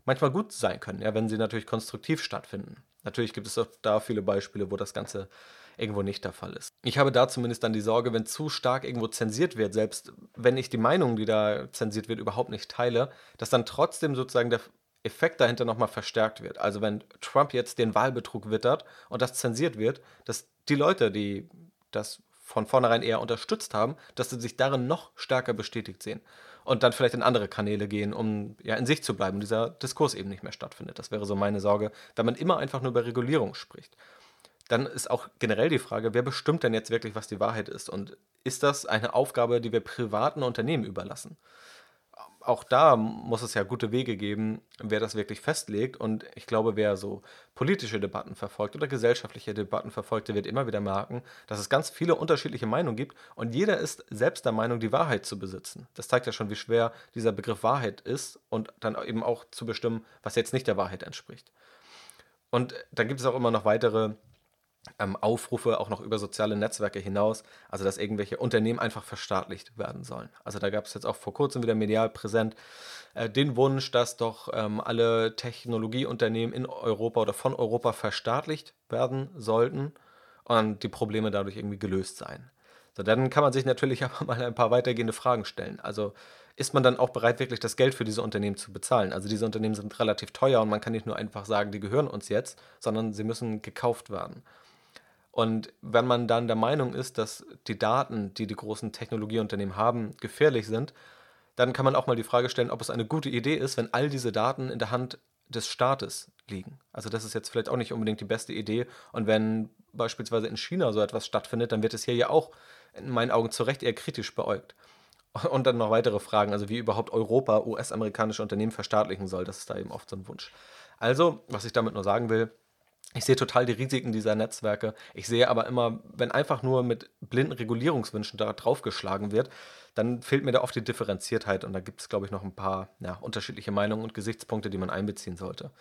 manchmal gut sein können, ja, wenn sie natürlich konstruktiv stattfinden. Natürlich gibt es auch da viele Beispiele, wo das Ganze irgendwo nicht der Fall ist. Ich habe da zumindest dann die Sorge, wenn zu stark irgendwo zensiert wird, selbst wenn ich die Meinung, die da zensiert wird, überhaupt nicht teile, dass dann trotzdem sozusagen der Effekt dahinter nochmal verstärkt wird. Also wenn Trump jetzt den Wahlbetrug wittert und das zensiert wird, dass die Leute, die das von vornherein eher unterstützt haben, dass sie sich darin noch stärker bestätigt sehen und dann vielleicht in andere Kanäle gehen, um ja in sich zu bleiben und dieser Diskurs eben nicht mehr stattfindet. Das wäre so meine Sorge, wenn man immer einfach nur über Regulierung spricht. Dann ist auch generell die Frage, wer bestimmt denn jetzt wirklich, was die Wahrheit ist? Und ist das eine Aufgabe, die wir privaten Unternehmen überlassen? auch da muss es ja gute Wege geben, wer das wirklich festlegt. Und ich glaube, wer so politische Debatten verfolgt oder gesellschaftliche Debatten verfolgt, der wird immer wieder merken, dass es ganz viele unterschiedliche Meinungen gibt und jeder ist selbst der Meinung, die Wahrheit zu besitzen. Das zeigt ja schon, wie schwer dieser Begriff Wahrheit ist und dann eben auch zu bestimmen, was jetzt nicht der Wahrheit entspricht. Und dann gibt es auch immer noch weitere ähm, Aufrufe auch noch über soziale Netzwerke hinaus, also dass irgendwelche Unternehmen einfach verstaatlicht werden sollen. Also da gab es jetzt auch vor kurzem wieder medial präsent äh, den Wunsch, dass doch ähm, alle Technologieunternehmen in Europa oder von Europa verstaatlicht werden sollten und die Probleme dadurch irgendwie gelöst seien. So, dann kann man sich natürlich aber mal ein paar weitergehende Fragen stellen. Also ist man dann auch bereit, wirklich das Geld für diese Unternehmen zu bezahlen? Also diese Unternehmen sind relativ teuer und man kann nicht nur einfach sagen, die gehören uns jetzt, sondern sie müssen gekauft werden. Und wenn man dann der Meinung ist, dass die Daten, die die großen Technologieunternehmen haben, gefährlich sind, dann kann man auch mal die Frage stellen, ob es eine gute Idee ist, wenn all diese Daten in der Hand des Staates liegen. Also das ist jetzt vielleicht auch nicht unbedingt die beste Idee. Und wenn beispielsweise in China so etwas stattfindet, dann wird es hier ja auch in meinen Augen zu Recht eher kritisch beäugt. Und dann noch weitere Fragen, also wie überhaupt Europa US-amerikanische Unternehmen verstaatlichen soll. Das ist da eben oft so ein Wunsch. Also, was ich damit nur sagen will, ich sehe total die Risiken dieser Netzwerke. Ich sehe aber immer, wenn einfach nur mit blinden Regulierungswünschen da draufgeschlagen wird, dann fehlt mir da oft die Differenziertheit und da gibt es, glaube ich, noch ein paar ja, unterschiedliche Meinungen und Gesichtspunkte, die man einbeziehen sollte.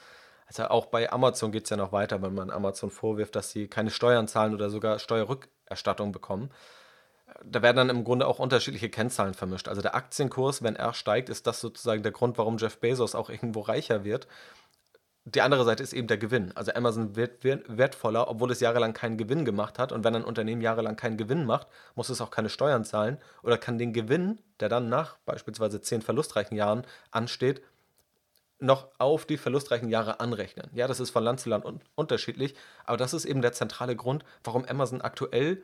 Also auch bei Amazon geht es ja noch weiter, wenn man Amazon vorwirft, dass sie keine Steuern zahlen oder sogar Steuerrückerstattung bekommen. Da werden dann im Grunde auch unterschiedliche Kennzahlen vermischt. Also der Aktienkurs, wenn er steigt, ist das sozusagen der Grund, warum Jeff Bezos auch irgendwo reicher wird die andere Seite ist eben der Gewinn. Also Amazon wird wertvoller, obwohl es jahrelang keinen Gewinn gemacht hat. Und wenn ein Unternehmen jahrelang keinen Gewinn macht, muss es auch keine Steuern zahlen oder kann den Gewinn, der dann nach beispielsweise zehn verlustreichen Jahren ansteht, noch auf die verlustreichen Jahre anrechnen. Ja, das ist von Land zu Land un unterschiedlich, aber das ist eben der zentrale Grund, warum Amazon aktuell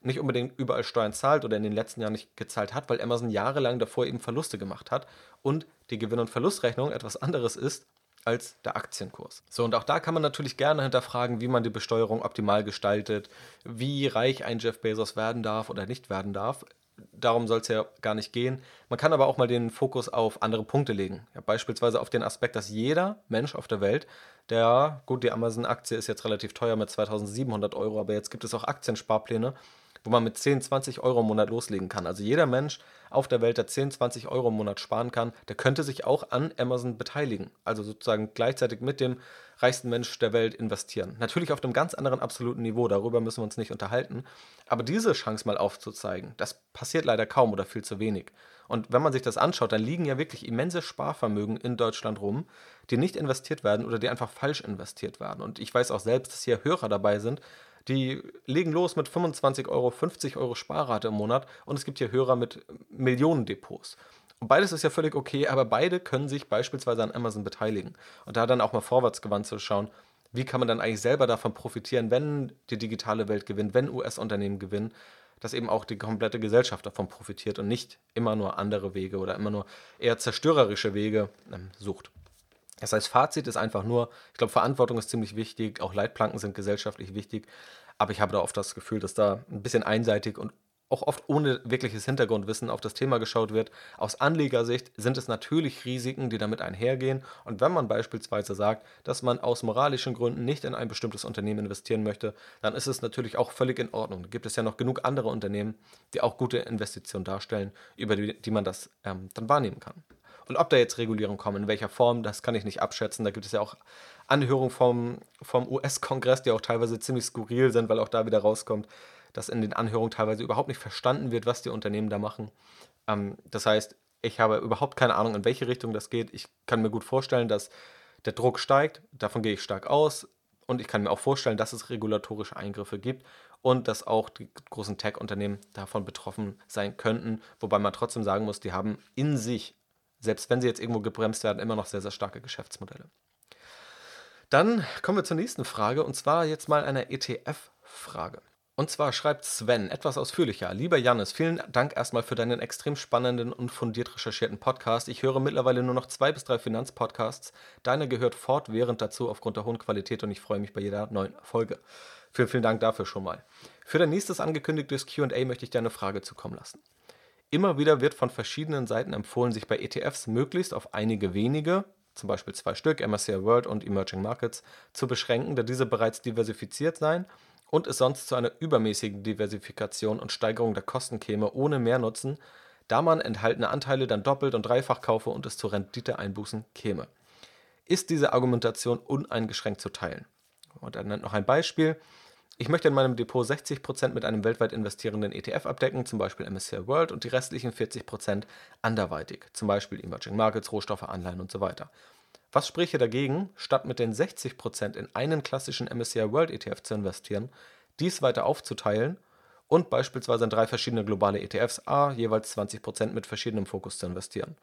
nicht unbedingt überall Steuern zahlt oder in den letzten Jahren nicht gezahlt hat, weil Amazon jahrelang davor eben Verluste gemacht hat und die Gewinn- und Verlustrechnung etwas anderes ist als der Aktienkurs. So, und auch da kann man natürlich gerne hinterfragen, wie man die Besteuerung optimal gestaltet, wie reich ein Jeff Bezos werden darf oder nicht werden darf. Darum soll es ja gar nicht gehen. Man kann aber auch mal den Fokus auf andere Punkte legen. Ja, beispielsweise auf den Aspekt, dass jeder Mensch auf der Welt, der, gut, die Amazon-Aktie ist jetzt relativ teuer mit 2700 Euro, aber jetzt gibt es auch Aktiensparpläne, wo man mit 10, 20 Euro im Monat loslegen kann. Also jeder Mensch auf der Welt, der 10, 20 Euro im Monat sparen kann, der könnte sich auch an Amazon beteiligen. Also sozusagen gleichzeitig mit dem reichsten Mensch der Welt investieren. Natürlich auf einem ganz anderen absoluten Niveau, darüber müssen wir uns nicht unterhalten. Aber diese Chance mal aufzuzeigen, das passiert leider kaum oder viel zu wenig. Und wenn man sich das anschaut, dann liegen ja wirklich immense Sparvermögen in Deutschland rum, die nicht investiert werden oder die einfach falsch investiert werden. Und ich weiß auch selbst, dass hier Hörer dabei sind, die legen los mit 25 Euro, 50 Euro Sparrate im Monat und es gibt hier Hörer mit Millionen Depots. Und beides ist ja völlig okay, aber beide können sich beispielsweise an Amazon beteiligen. Und da dann auch mal vorwärtsgewandt zu schauen, wie kann man dann eigentlich selber davon profitieren, wenn die digitale Welt gewinnt, wenn US-Unternehmen gewinnen, dass eben auch die komplette Gesellschaft davon profitiert und nicht immer nur andere Wege oder immer nur eher zerstörerische Wege ähm, sucht. Das heißt, Fazit ist einfach nur, ich glaube, Verantwortung ist ziemlich wichtig, auch Leitplanken sind gesellschaftlich wichtig, aber ich habe da oft das Gefühl, dass da ein bisschen einseitig und auch oft ohne wirkliches Hintergrundwissen auf das Thema geschaut wird. Aus Anlegersicht sind es natürlich Risiken, die damit einhergehen. Und wenn man beispielsweise sagt, dass man aus moralischen Gründen nicht in ein bestimmtes Unternehmen investieren möchte, dann ist es natürlich auch völlig in Ordnung. Da gibt es ja noch genug andere Unternehmen, die auch gute Investitionen darstellen, über die, die man das ähm, dann wahrnehmen kann. Und ob da jetzt Regulierungen kommen, in welcher Form, das kann ich nicht abschätzen. Da gibt es ja auch Anhörungen vom, vom US-Kongress, die auch teilweise ziemlich skurril sind, weil auch da wieder rauskommt, dass in den Anhörungen teilweise überhaupt nicht verstanden wird, was die Unternehmen da machen. Ähm, das heißt, ich habe überhaupt keine Ahnung, in welche Richtung das geht. Ich kann mir gut vorstellen, dass Der Druck steigt, davon gehe ich stark aus. Und ich kann mir auch vorstellen, dass es regulatorische Eingriffe gibt und dass auch die großen Tech-Unternehmen davon betroffen sein könnten. Wobei man trotzdem sagen muss, die haben in sich, selbst wenn sie jetzt irgendwo gebremst werden, immer noch sehr, sehr starke Geschäftsmodelle. Dann kommen wir zur nächsten Frage und zwar jetzt mal eine ETF-Frage. Und zwar schreibt Sven etwas ausführlicher. Lieber Jannis, vielen Dank erstmal für deinen extrem spannenden und fundiert recherchierten Podcast. Ich höre mittlerweile nur noch zwei bis drei Finanzpodcasts. Deiner gehört fortwährend dazu aufgrund der hohen Qualität und ich freue mich bei jeder neuen Folge. Vielen, vielen Dank dafür schon mal. Für dein nächstes angekündigtes QA möchte ich dir eine Frage zukommen lassen. Immer wieder wird von verschiedenen Seiten empfohlen, sich bei ETFs möglichst auf einige wenige, zum Beispiel zwei Stück, MSCI World und Emerging Markets, zu beschränken, da diese bereits diversifiziert seien und es sonst zu einer übermäßigen Diversifikation und Steigerung der Kosten käme ohne Mehrnutzen, da man enthaltene Anteile dann doppelt und dreifach kaufe und es zu Renditeeinbußen käme. Ist diese Argumentation uneingeschränkt zu teilen? Und er nennt noch ein Beispiel. Ich möchte in meinem Depot 60% mit einem weltweit investierenden ETF abdecken, zum Beispiel MSCI World, und die restlichen 40% anderweitig, zum Beispiel Emerging Markets, Rohstoffe, Anleihen und so weiter. Was spräche dagegen, statt mit den 60% in einen klassischen MSCI World ETF zu investieren, dies weiter aufzuteilen und beispielsweise in drei verschiedene globale ETFs A jeweils 20% mit verschiedenem Fokus zu investieren?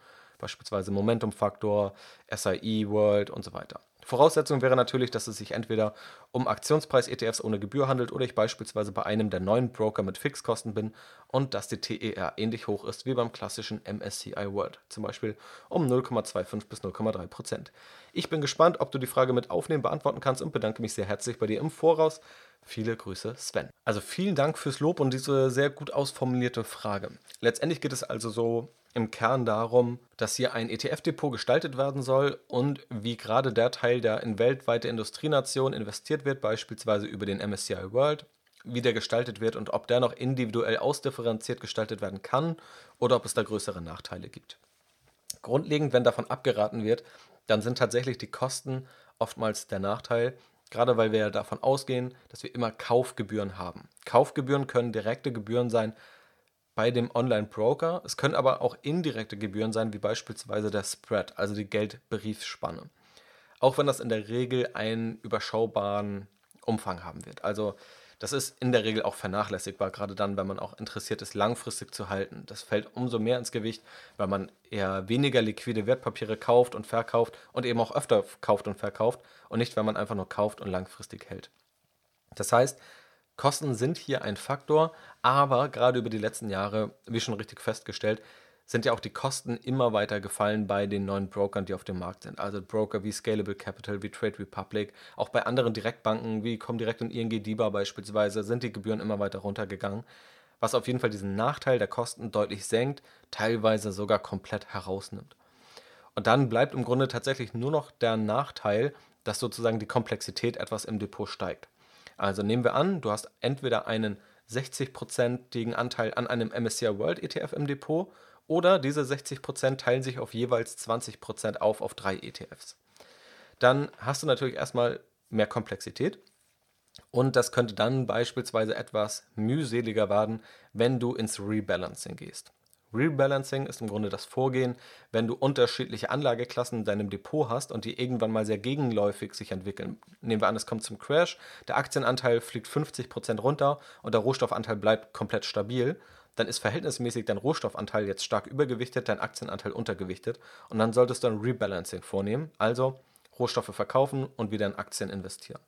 Beispielsweise Momentum Faktor, SIE World und so weiter. Voraussetzung wäre natürlich, dass es sich entweder um Aktionspreis-ETFs ohne Gebühr handelt oder ich beispielsweise bei einem der neuen Broker mit Fixkosten bin und dass die TER ähnlich hoch ist wie beim klassischen MSCI World, zum Beispiel um 0,25 bis 0,3 Prozent. Ich bin gespannt, ob du die Frage mit Aufnehmen beantworten kannst und bedanke mich sehr herzlich bei dir im Voraus. Viele Grüße, Sven. Also vielen Dank fürs Lob und diese sehr gut ausformulierte Frage. Letztendlich geht es also so im Kern darum, dass hier ein ETF-Depot gestaltet werden soll und wie gerade der Teil, der in weltweite Industrienationen investiert wird, beispielsweise über den MSCI World, wie der gestaltet wird und ob der noch individuell ausdifferenziert gestaltet werden kann oder ob es da größere Nachteile gibt. Grundlegend, wenn davon abgeraten wird, dann sind tatsächlich die Kosten oftmals der Nachteil, gerade weil wir ja davon ausgehen, dass wir immer Kaufgebühren haben. Kaufgebühren können direkte Gebühren sein, bei dem Online-Broker. Es können aber auch indirekte Gebühren sein, wie beispielsweise der Spread, also die Geldbriefspanne. Auch wenn das in der Regel einen überschaubaren Umfang haben wird. Also das ist in der Regel auch vernachlässigbar, gerade dann, wenn man auch interessiert ist, langfristig zu halten. Das fällt umso mehr ins Gewicht, weil man eher weniger liquide Wertpapiere kauft und verkauft und eben auch öfter kauft und verkauft und nicht, wenn man einfach nur kauft und langfristig hält. Das heißt, Kosten sind hier ein Faktor, aber gerade über die letzten Jahre, wie schon richtig festgestellt, sind ja auch die Kosten immer weiter gefallen bei den neuen Brokern, die auf dem Markt sind. Also Broker wie Scalable Capital, wie Trade Republic, auch bei anderen Direktbanken wie Comdirect und ING DIBA beispielsweise sind die Gebühren immer weiter runtergegangen, was auf jeden Fall diesen Nachteil der Kosten deutlich senkt, teilweise sogar komplett herausnimmt. Und dann bleibt im Grunde tatsächlich nur noch der Nachteil, dass sozusagen die Komplexität etwas im Depot steigt. Also nehmen wir an, du hast entweder einen 60%igen Anteil an einem MSCI World ETF im Depot oder diese 60% teilen sich auf jeweils 20% auf auf drei ETFs. Dann hast du natürlich erstmal mehr Komplexität und das könnte dann beispielsweise etwas mühseliger werden, wenn du ins Rebalancing gehst. Rebalancing ist im Grunde das Vorgehen, wenn du unterschiedliche Anlageklassen in deinem Depot hast und die irgendwann mal sehr gegenläufig sich entwickeln. Nehmen wir an, es kommt zum Crash, der Aktienanteil fliegt 50% runter und der Rohstoffanteil bleibt komplett stabil. Dann ist verhältnismäßig dein Rohstoffanteil jetzt stark übergewichtet, dein Aktienanteil untergewichtet und dann solltest du ein Rebalancing vornehmen, also Rohstoffe verkaufen und wieder in Aktien investieren.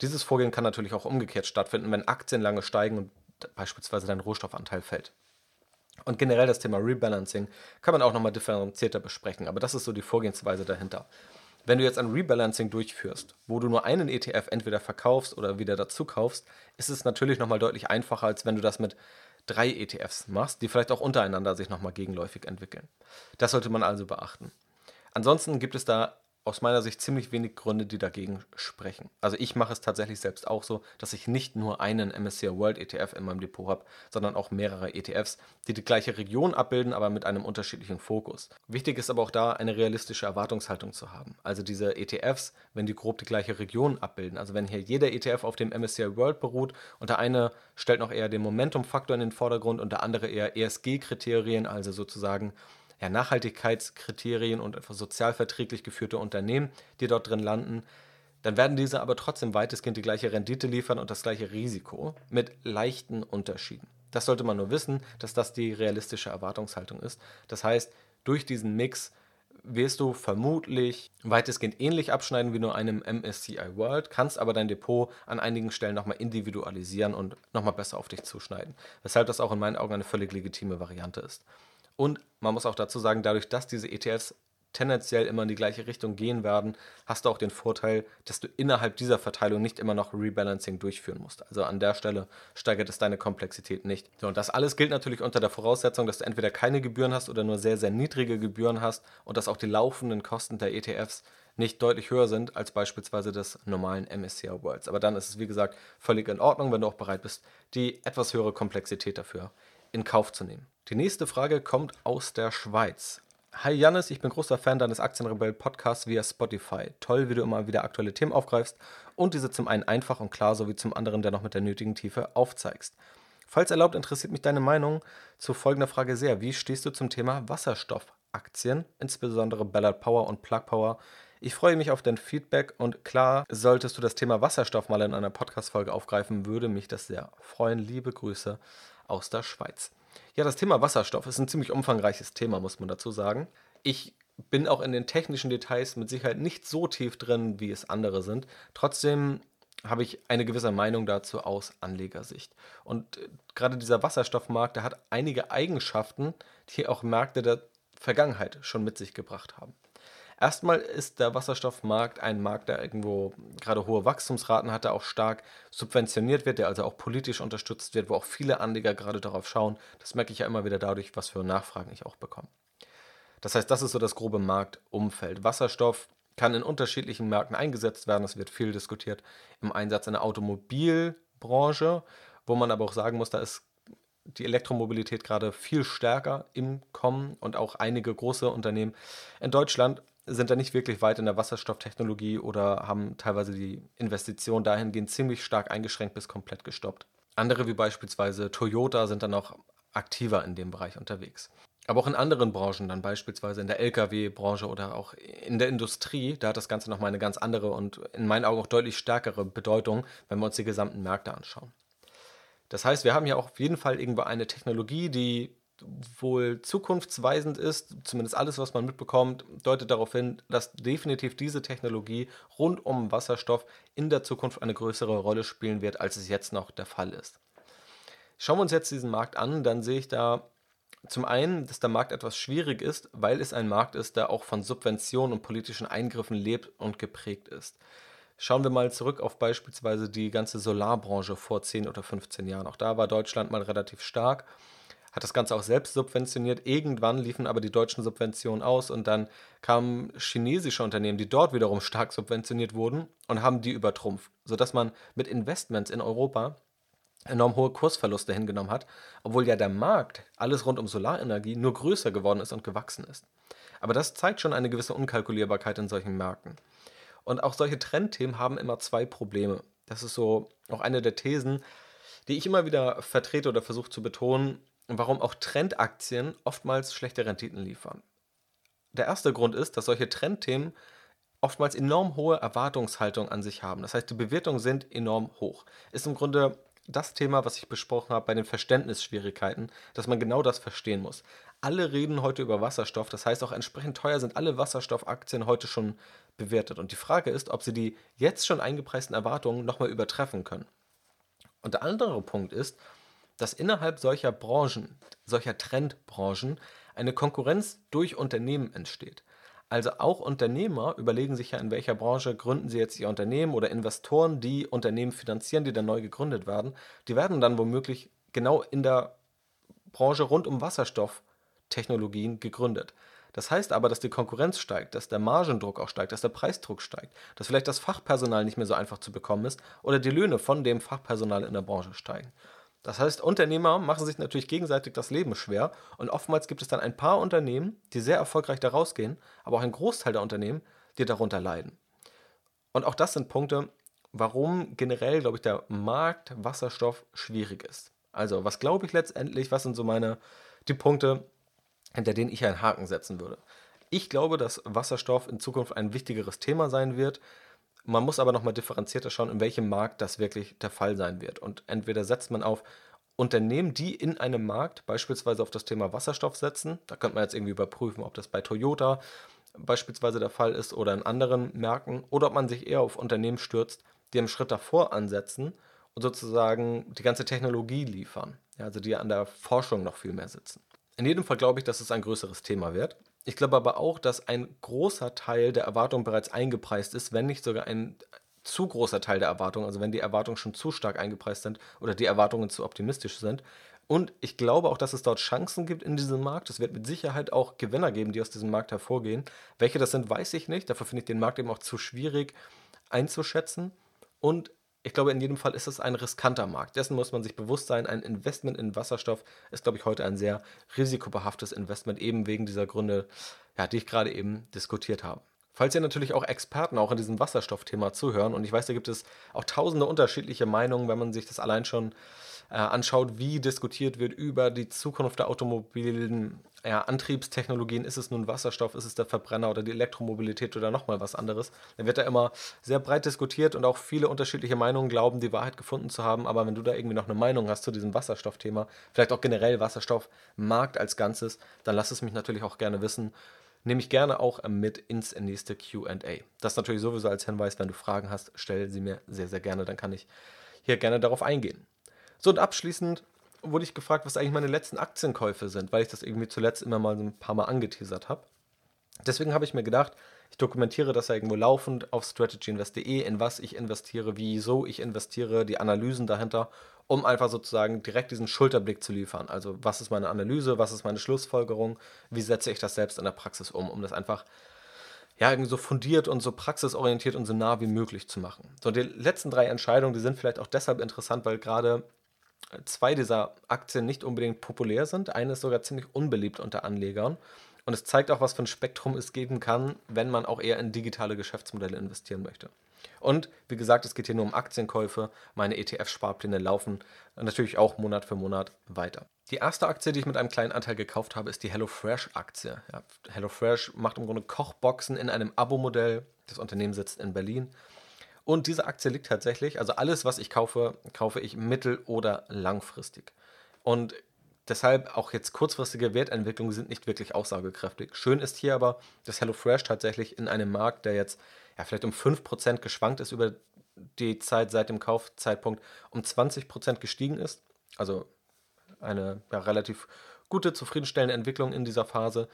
Dieses Vorgehen kann natürlich auch umgekehrt stattfinden, wenn Aktien lange steigen und beispielsweise dein Rohstoffanteil fällt. Und generell das Thema Rebalancing kann man auch nochmal differenzierter besprechen, aber das ist so die Vorgehensweise dahinter. Wenn du jetzt ein Rebalancing durchführst, wo du nur einen ETF entweder verkaufst oder wieder dazu kaufst, ist es natürlich nochmal deutlich einfacher, als wenn du das mit drei ETFs machst, die vielleicht auch untereinander sich nochmal gegenläufig entwickeln. Das sollte man also beachten. Ansonsten gibt es da aus meiner Sicht ziemlich wenig Gründe, die dagegen sprechen. Also ich mache es tatsächlich selbst auch so, dass ich nicht nur einen MSCI World ETF in meinem Depot habe, sondern auch mehrere ETFs, die die gleiche Region abbilden, aber mit einem unterschiedlichen Fokus. Wichtig ist aber auch da, eine realistische Erwartungshaltung zu haben. Also diese ETFs, wenn die grob die gleiche Region abbilden, also wenn hier jeder ETF auf dem MSCI World beruht und der eine stellt noch eher den Momentum-Faktor in den Vordergrund und der andere eher ESG-Kriterien, also sozusagen ja, Nachhaltigkeitskriterien und einfach sozial verträglich geführte Unternehmen, die dort drin landen, dann werden diese aber trotzdem weitestgehend die gleiche Rendite liefern und das gleiche Risiko mit leichten Unterschieden. Das sollte man nur wissen, dass das die realistische Erwartungshaltung ist. Das heißt, durch diesen Mix wirst du vermutlich weitestgehend ähnlich abschneiden wie nur einem MSCI World, kannst aber dein Depot an einigen Stellen nochmal individualisieren und nochmal besser auf dich zuschneiden. Weshalb das auch in meinen Augen eine völlig legitime Variante ist. Und man muss auch dazu sagen, dadurch, dass diese ETFs tendenziell immer in die gleiche Richtung gehen werden, hast du auch den Vorteil, dass du innerhalb dieser Verteilung nicht immer noch Rebalancing durchführen musst. Also an der Stelle steigert es deine Komplexität nicht. So, und das alles gilt natürlich unter der Voraussetzung, dass du entweder keine Gebühren hast oder nur sehr, sehr niedrige Gebühren hast und dass auch die laufenden Kosten der ETFs nicht deutlich höher sind als beispielsweise des normalen MSCI Worlds. Aber dann ist es, wie gesagt, völlig in Ordnung, wenn du auch bereit bist, die etwas höhere Komplexität dafür in Kauf zu nehmen. Die nächste Frage kommt aus der Schweiz. Hi Janis, ich bin großer Fan deines Aktienrebell Podcasts via Spotify. Toll, wie du immer wieder aktuelle Themen aufgreifst und diese zum einen einfach und klar sowie zum anderen dennoch mit der nötigen Tiefe aufzeigst. Falls erlaubt, interessiert mich deine Meinung zu folgender Frage sehr. Wie stehst du zum Thema Wasserstoffaktien, insbesondere Ballard Power und Plug Power? Ich freue mich auf dein Feedback und klar, solltest du das Thema Wasserstoff mal in einer Podcast-Folge aufgreifen, würde mich das sehr freuen. Liebe Grüße aus der Schweiz. Ja, das Thema Wasserstoff ist ein ziemlich umfangreiches Thema, muss man dazu sagen. Ich bin auch in den technischen Details mit Sicherheit nicht so tief drin, wie es andere sind. Trotzdem habe ich eine gewisse Meinung dazu aus Anlegersicht. Und äh, gerade dieser Wasserstoffmarkt, der hat einige Eigenschaften, die auch Märkte der Vergangenheit schon mit sich gebracht haben. Erstmal ist der Wasserstoffmarkt ein Markt, der irgendwo gerade hohe Wachstumsraten hat, der auch stark subventioniert wird, der also auch politisch unterstützt wird, wo auch viele Anleger gerade darauf schauen. Das merke ich ja immer wieder dadurch, was für Nachfragen ich auch bekomme. Das heißt, das ist so das grobe Marktumfeld. Wasserstoff kann in unterschiedlichen Märkten eingesetzt werden. Es wird viel diskutiert im Einsatz in der Automobilbranche, wo man aber auch sagen muss, da ist die Elektromobilität gerade viel stärker im Kommen und auch einige große Unternehmen in Deutschland sind da nicht wirklich weit in der Wasserstofftechnologie oder haben teilweise die Investition dahingehend ziemlich stark eingeschränkt bis komplett gestoppt. Andere wie beispielsweise Toyota sind dann noch aktiver in dem Bereich unterwegs. Aber auch in anderen Branchen, dann beispielsweise in der Lkw-Branche oder auch in der Industrie, da hat das Ganze nochmal eine ganz andere und in meinen Augen auch deutlich stärkere Bedeutung, wenn wir uns die gesamten Märkte anschauen. Das heißt, wir haben hier auch auf jeden Fall irgendwo eine Technologie, die wohl zukunftsweisend ist, zumindest alles, was man mitbekommt, deutet darauf hin, dass definitiv diese Technologie rund um Wasserstoff in der Zukunft eine größere Rolle spielen wird, als es jetzt noch der Fall ist. Schauen wir uns jetzt diesen Markt an, dann sehe ich da zum einen, dass der Markt etwas schwierig ist, weil es ein Markt ist, der auch von Subventionen und politischen Eingriffen lebt und geprägt ist. Schauen wir mal zurück auf beispielsweise die ganze Solarbranche vor 10 oder 15 Jahren. Auch da war Deutschland mal relativ stark hat das Ganze auch selbst subventioniert. Irgendwann liefen aber die deutschen Subventionen aus und dann kamen chinesische Unternehmen, die dort wiederum stark subventioniert wurden und haben die übertrumpft, sodass man mit Investments in Europa enorm hohe Kursverluste hingenommen hat, obwohl ja der Markt, alles rund um Solarenergie, nur größer geworden ist und gewachsen ist. Aber das zeigt schon eine gewisse Unkalkulierbarkeit in solchen Märkten. Und auch solche Trendthemen haben immer zwei Probleme. Das ist so auch eine der Thesen, die ich immer wieder vertrete oder versuche zu betonen, warum auch Trendaktien oftmals schlechte Renditen liefern. Der erste Grund ist, dass solche Trendthemen oftmals enorm hohe Erwartungshaltung an sich haben. Das heißt, die Bewertungen sind enorm hoch. Ist im Grunde das Thema, was ich besprochen habe bei den Verständnisschwierigkeiten, dass man genau das verstehen muss. Alle reden heute über Wasserstoff, das heißt auch entsprechend teuer sind alle Wasserstoffaktien heute schon bewertet. Und die Frage ist, ob sie die jetzt schon eingepreisten Erwartungen nochmal übertreffen können. Und der andere Punkt ist, dass innerhalb solcher Branchen, solcher Trendbranchen, eine Konkurrenz durch Unternehmen entsteht. Also auch Unternehmer überlegen sich ja, in welcher Branche gründen sie jetzt ihr Unternehmen oder Investoren, die Unternehmen finanzieren, die dann neu gegründet werden, die werden dann womöglich genau in der Branche rund um Wasserstofftechnologien gegründet. Das heißt aber, dass die Konkurrenz steigt, dass der Margendruck auch steigt, dass der Preisdruck steigt, dass vielleicht das Fachpersonal nicht mehr so einfach zu bekommen ist oder die Löhne von dem Fachpersonal in der Branche steigen. Das heißt, Unternehmer machen sich natürlich gegenseitig das Leben schwer und oftmals gibt es dann ein paar Unternehmen, die sehr erfolgreich da rausgehen, aber auch ein Großteil der Unternehmen, die darunter leiden. Und auch das sind Punkte, warum generell, glaube ich, der Markt Wasserstoff schwierig ist. Also, was glaube ich letztendlich, was sind so meine, die Punkte, hinter denen ich einen Haken setzen würde. Ich glaube, dass Wasserstoff in Zukunft ein wichtigeres Thema sein wird. Man muss aber nochmal differenzierter schauen, in welchem Markt das wirklich der Fall sein wird. Und entweder setzt man auf Unternehmen, die in einem Markt beispielsweise auf das Thema Wasserstoff setzen. Da könnte man jetzt irgendwie überprüfen, ob das bei Toyota beispielsweise der Fall ist oder in anderen Märkten. Oder ob man sich eher auf Unternehmen stürzt, die einen Schritt davor ansetzen und sozusagen die ganze Technologie liefern. Ja, also die an der Forschung noch viel mehr sitzen. In jedem Fall glaube ich, dass es ein größeres Thema wird. Ich glaube aber auch, dass ein großer Teil der Erwartungen bereits eingepreist ist, wenn nicht sogar ein zu großer Teil der Erwartungen, also wenn die Erwartungen schon zu stark eingepreist sind oder die Erwartungen zu optimistisch sind. Und ich glaube auch, dass es dort Chancen gibt in diesem Markt. Es wird mit Sicherheit auch Gewinner geben, die aus diesem Markt hervorgehen. Welche das sind, weiß ich nicht. Dafür finde ich den Markt eben auch zu schwierig einzuschätzen. Und ich glaube, in jedem Fall ist es ein riskanter Markt. Dessen muss man sich bewusst sein. Ein Investment in Wasserstoff ist, glaube ich, heute ein sehr risikobehaftes Investment, eben wegen dieser Gründe, ja, die ich gerade eben diskutiert habe. Falls ihr natürlich auch Experten auch in diesem Wasserstoffthema zuhören, und ich weiß, da gibt es auch tausende unterschiedliche Meinungen, wenn man sich das allein schon äh, anschaut, wie diskutiert wird über die Zukunft der automobilen ja, Antriebstechnologien, ist es nun Wasserstoff, ist es der Verbrenner oder die Elektromobilität oder nochmal was anderes, dann wird da immer sehr breit diskutiert und auch viele unterschiedliche Meinungen glauben, die Wahrheit gefunden zu haben. Aber wenn du da irgendwie noch eine Meinung hast zu diesem Wasserstoffthema, vielleicht auch generell Wasserstoffmarkt als Ganzes, dann lass es mich natürlich auch gerne wissen. Nehme ich gerne auch mit ins nächste QA. Das natürlich sowieso als Hinweis, wenn du Fragen hast, stell sie mir sehr, sehr gerne, dann kann ich hier gerne darauf eingehen. So, und abschließend wurde ich gefragt, was eigentlich meine letzten Aktienkäufe sind, weil ich das irgendwie zuletzt immer mal ein paar Mal angeteasert habe. Deswegen habe ich mir gedacht, ich dokumentiere das ja irgendwo laufend auf strategyinvest.de, in was ich investiere, wieso ich investiere, die Analysen dahinter, um einfach sozusagen direkt diesen Schulterblick zu liefern. Also was ist meine Analyse, was ist meine Schlussfolgerung, wie setze ich das selbst in der Praxis um, um das einfach ja, irgendwie so fundiert und so praxisorientiert und so nah wie möglich zu machen. So, die letzten drei Entscheidungen, die sind vielleicht auch deshalb interessant, weil gerade zwei dieser Aktien nicht unbedingt populär sind. Eine ist sogar ziemlich unbeliebt unter Anlegern. Und es zeigt auch, was für ein Spektrum es geben kann, wenn man auch eher in digitale Geschäftsmodelle investieren möchte. Und wie gesagt, es geht hier nur um Aktienkäufe. Meine ETF-Sparpläne laufen natürlich auch Monat für Monat weiter. Die erste Aktie, die ich mit einem kleinen Anteil gekauft habe, ist die HelloFresh-Aktie. Ja, HelloFresh macht im Grunde Kochboxen in einem Abo-Modell. Das Unternehmen sitzt in Berlin und diese Aktie liegt tatsächlich, also alles, was ich kaufe, kaufe ich mittel- oder langfristig. Und deshalb auch jetzt kurzfristige Wertentwicklungen sind nicht wirklich aussagekräftig. Schön ist hier aber, dass HelloFresh tatsächlich in einem Markt, der jetzt ja, vielleicht um 5% geschwankt ist über die Zeit seit dem Kaufzeitpunkt, um 20% gestiegen ist. Also eine ja, relativ gute, zufriedenstellende Entwicklung in dieser Phase.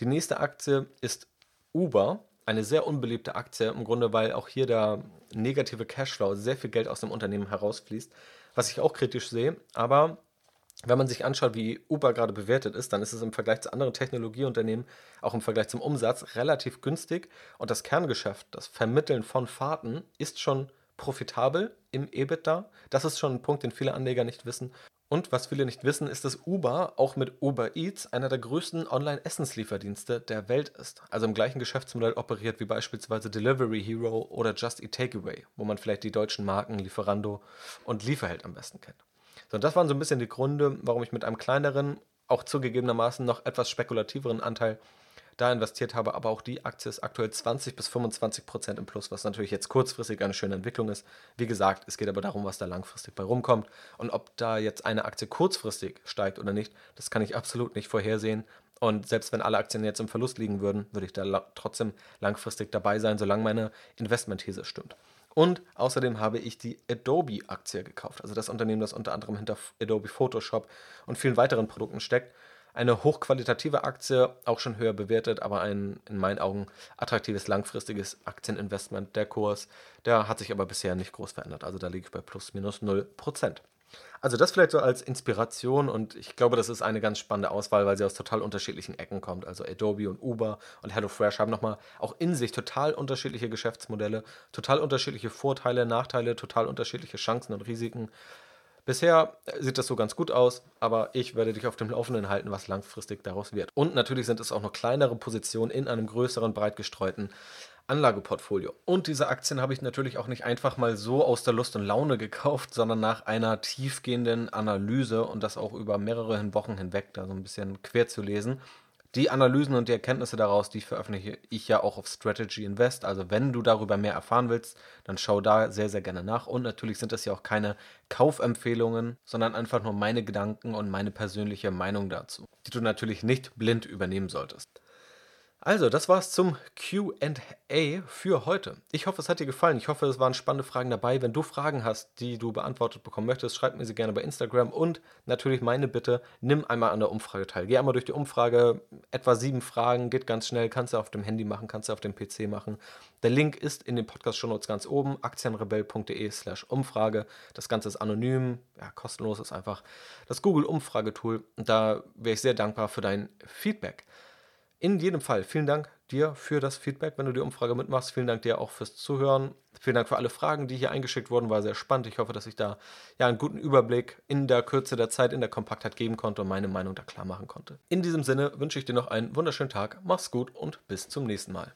Die nächste Aktie ist Uber eine sehr unbeliebte Aktie, im Grunde, weil auch hier der negative Cashflow, sehr viel Geld aus dem Unternehmen herausfließt, was ich auch kritisch sehe. Aber wenn man sich anschaut, wie Uber gerade bewertet ist, dann ist es im Vergleich zu anderen Technologieunternehmen, auch im Vergleich zum Umsatz, relativ günstig. Und das Kerngeschäft, das Vermitteln von Fahrten, ist schon profitabel im EBITDA. Das ist schon ein Punkt, den viele Anleger nicht wissen. Und was viele nicht wissen, ist, dass Uber auch mit Uber Eats einer der größten Online-Essenslieferdienste der Welt ist. Also im gleichen Geschäftsmodell operiert wie beispielsweise Delivery Hero oder Just Eat Takeaway, wo man vielleicht die deutschen Marken Lieferando und Lieferheld am besten kennt. So, und das waren so ein bisschen die Gründe, warum ich mit einem kleineren, auch zugegebenermaßen noch etwas spekulativeren Anteil da investiert habe, aber auch die Aktie ist aktuell 20 bis 25 Prozent im Plus, was natürlich jetzt kurzfristig eine schöne Entwicklung ist. Wie gesagt, es geht aber darum, was da langfristig bei rumkommt und ob da jetzt eine Aktie kurzfristig steigt oder nicht, das kann ich absolut nicht vorhersehen. Und selbst wenn alle Aktien jetzt im Verlust liegen würden, würde ich da la trotzdem langfristig dabei sein, solange meine Investmentthese stimmt. Und außerdem habe ich die Adobe-Aktie gekauft, also das Unternehmen, das unter anderem hinter Adobe Photoshop und vielen weiteren Produkten steckt eine hochqualitative Aktie, auch schon höher bewertet, aber ein in meinen Augen attraktives langfristiges Aktieninvestment. Der Kurs, der hat sich aber bisher nicht groß verändert. Also da liege ich bei plus minus 0%. Also das vielleicht so als Inspiration und ich glaube, das ist eine ganz spannende Auswahl, weil sie aus total unterschiedlichen Ecken kommt. Also Adobe und Uber und HelloFresh haben nochmal auch in sich total unterschiedliche Geschäftsmodelle, total unterschiedliche Vorteile, Nachteile, total unterschiedliche Chancen und Risiken. Bisher sieht das so ganz gut aus, aber ich werde dich auf dem Laufenden halten, was langfristig daraus wird. Und natürlich sind es auch noch kleinere Positionen in einem größeren, breit gestreuten Anlageportfolio. Und diese Aktien habe ich natürlich auch nicht einfach mal so aus der Lust und Laune gekauft, sondern nach einer tiefgehenden Analyse und das auch über mehrere Wochen hinweg, da so ein bisschen quer zu lesen. Die Analysen und die Erkenntnisse daraus, die veröffentliche ich ja auch auf Strategy Invest. Also wenn du darüber mehr erfahren willst, dann schau da sehr, sehr gerne nach. Und natürlich sind das ja auch keine Kaufempfehlungen, sondern einfach nur meine Gedanken und meine persönliche Meinung dazu, die du natürlich nicht blind übernehmen solltest. Also, das war's zum QA für heute. Ich hoffe, es hat dir gefallen. Ich hoffe, es waren spannende Fragen dabei. Wenn du Fragen hast, die du beantwortet bekommen möchtest, schreib mir sie gerne bei Instagram. Und natürlich meine Bitte, nimm einmal an der Umfrage teil. Geh einmal durch die Umfrage, etwa sieben Fragen, geht ganz schnell. Kannst du auf dem Handy machen, kannst du auf dem PC machen. Der Link ist in den Podcast Show Notes ganz oben, aktienrebell.de/slash Umfrage. Das Ganze ist anonym, ja, kostenlos ist einfach das Google-Umfragetool. Und da wäre ich sehr dankbar für dein Feedback. In jedem Fall, vielen Dank dir für das Feedback, wenn du die Umfrage mitmachst. Vielen Dank dir auch fürs Zuhören. Vielen Dank für alle Fragen, die hier eingeschickt wurden. War sehr spannend. Ich hoffe, dass ich da ja einen guten Überblick in der Kürze der Zeit, in der Kompaktheit geben konnte und meine Meinung da klar machen konnte. In diesem Sinne wünsche ich dir noch einen wunderschönen Tag. Mach's gut und bis zum nächsten Mal.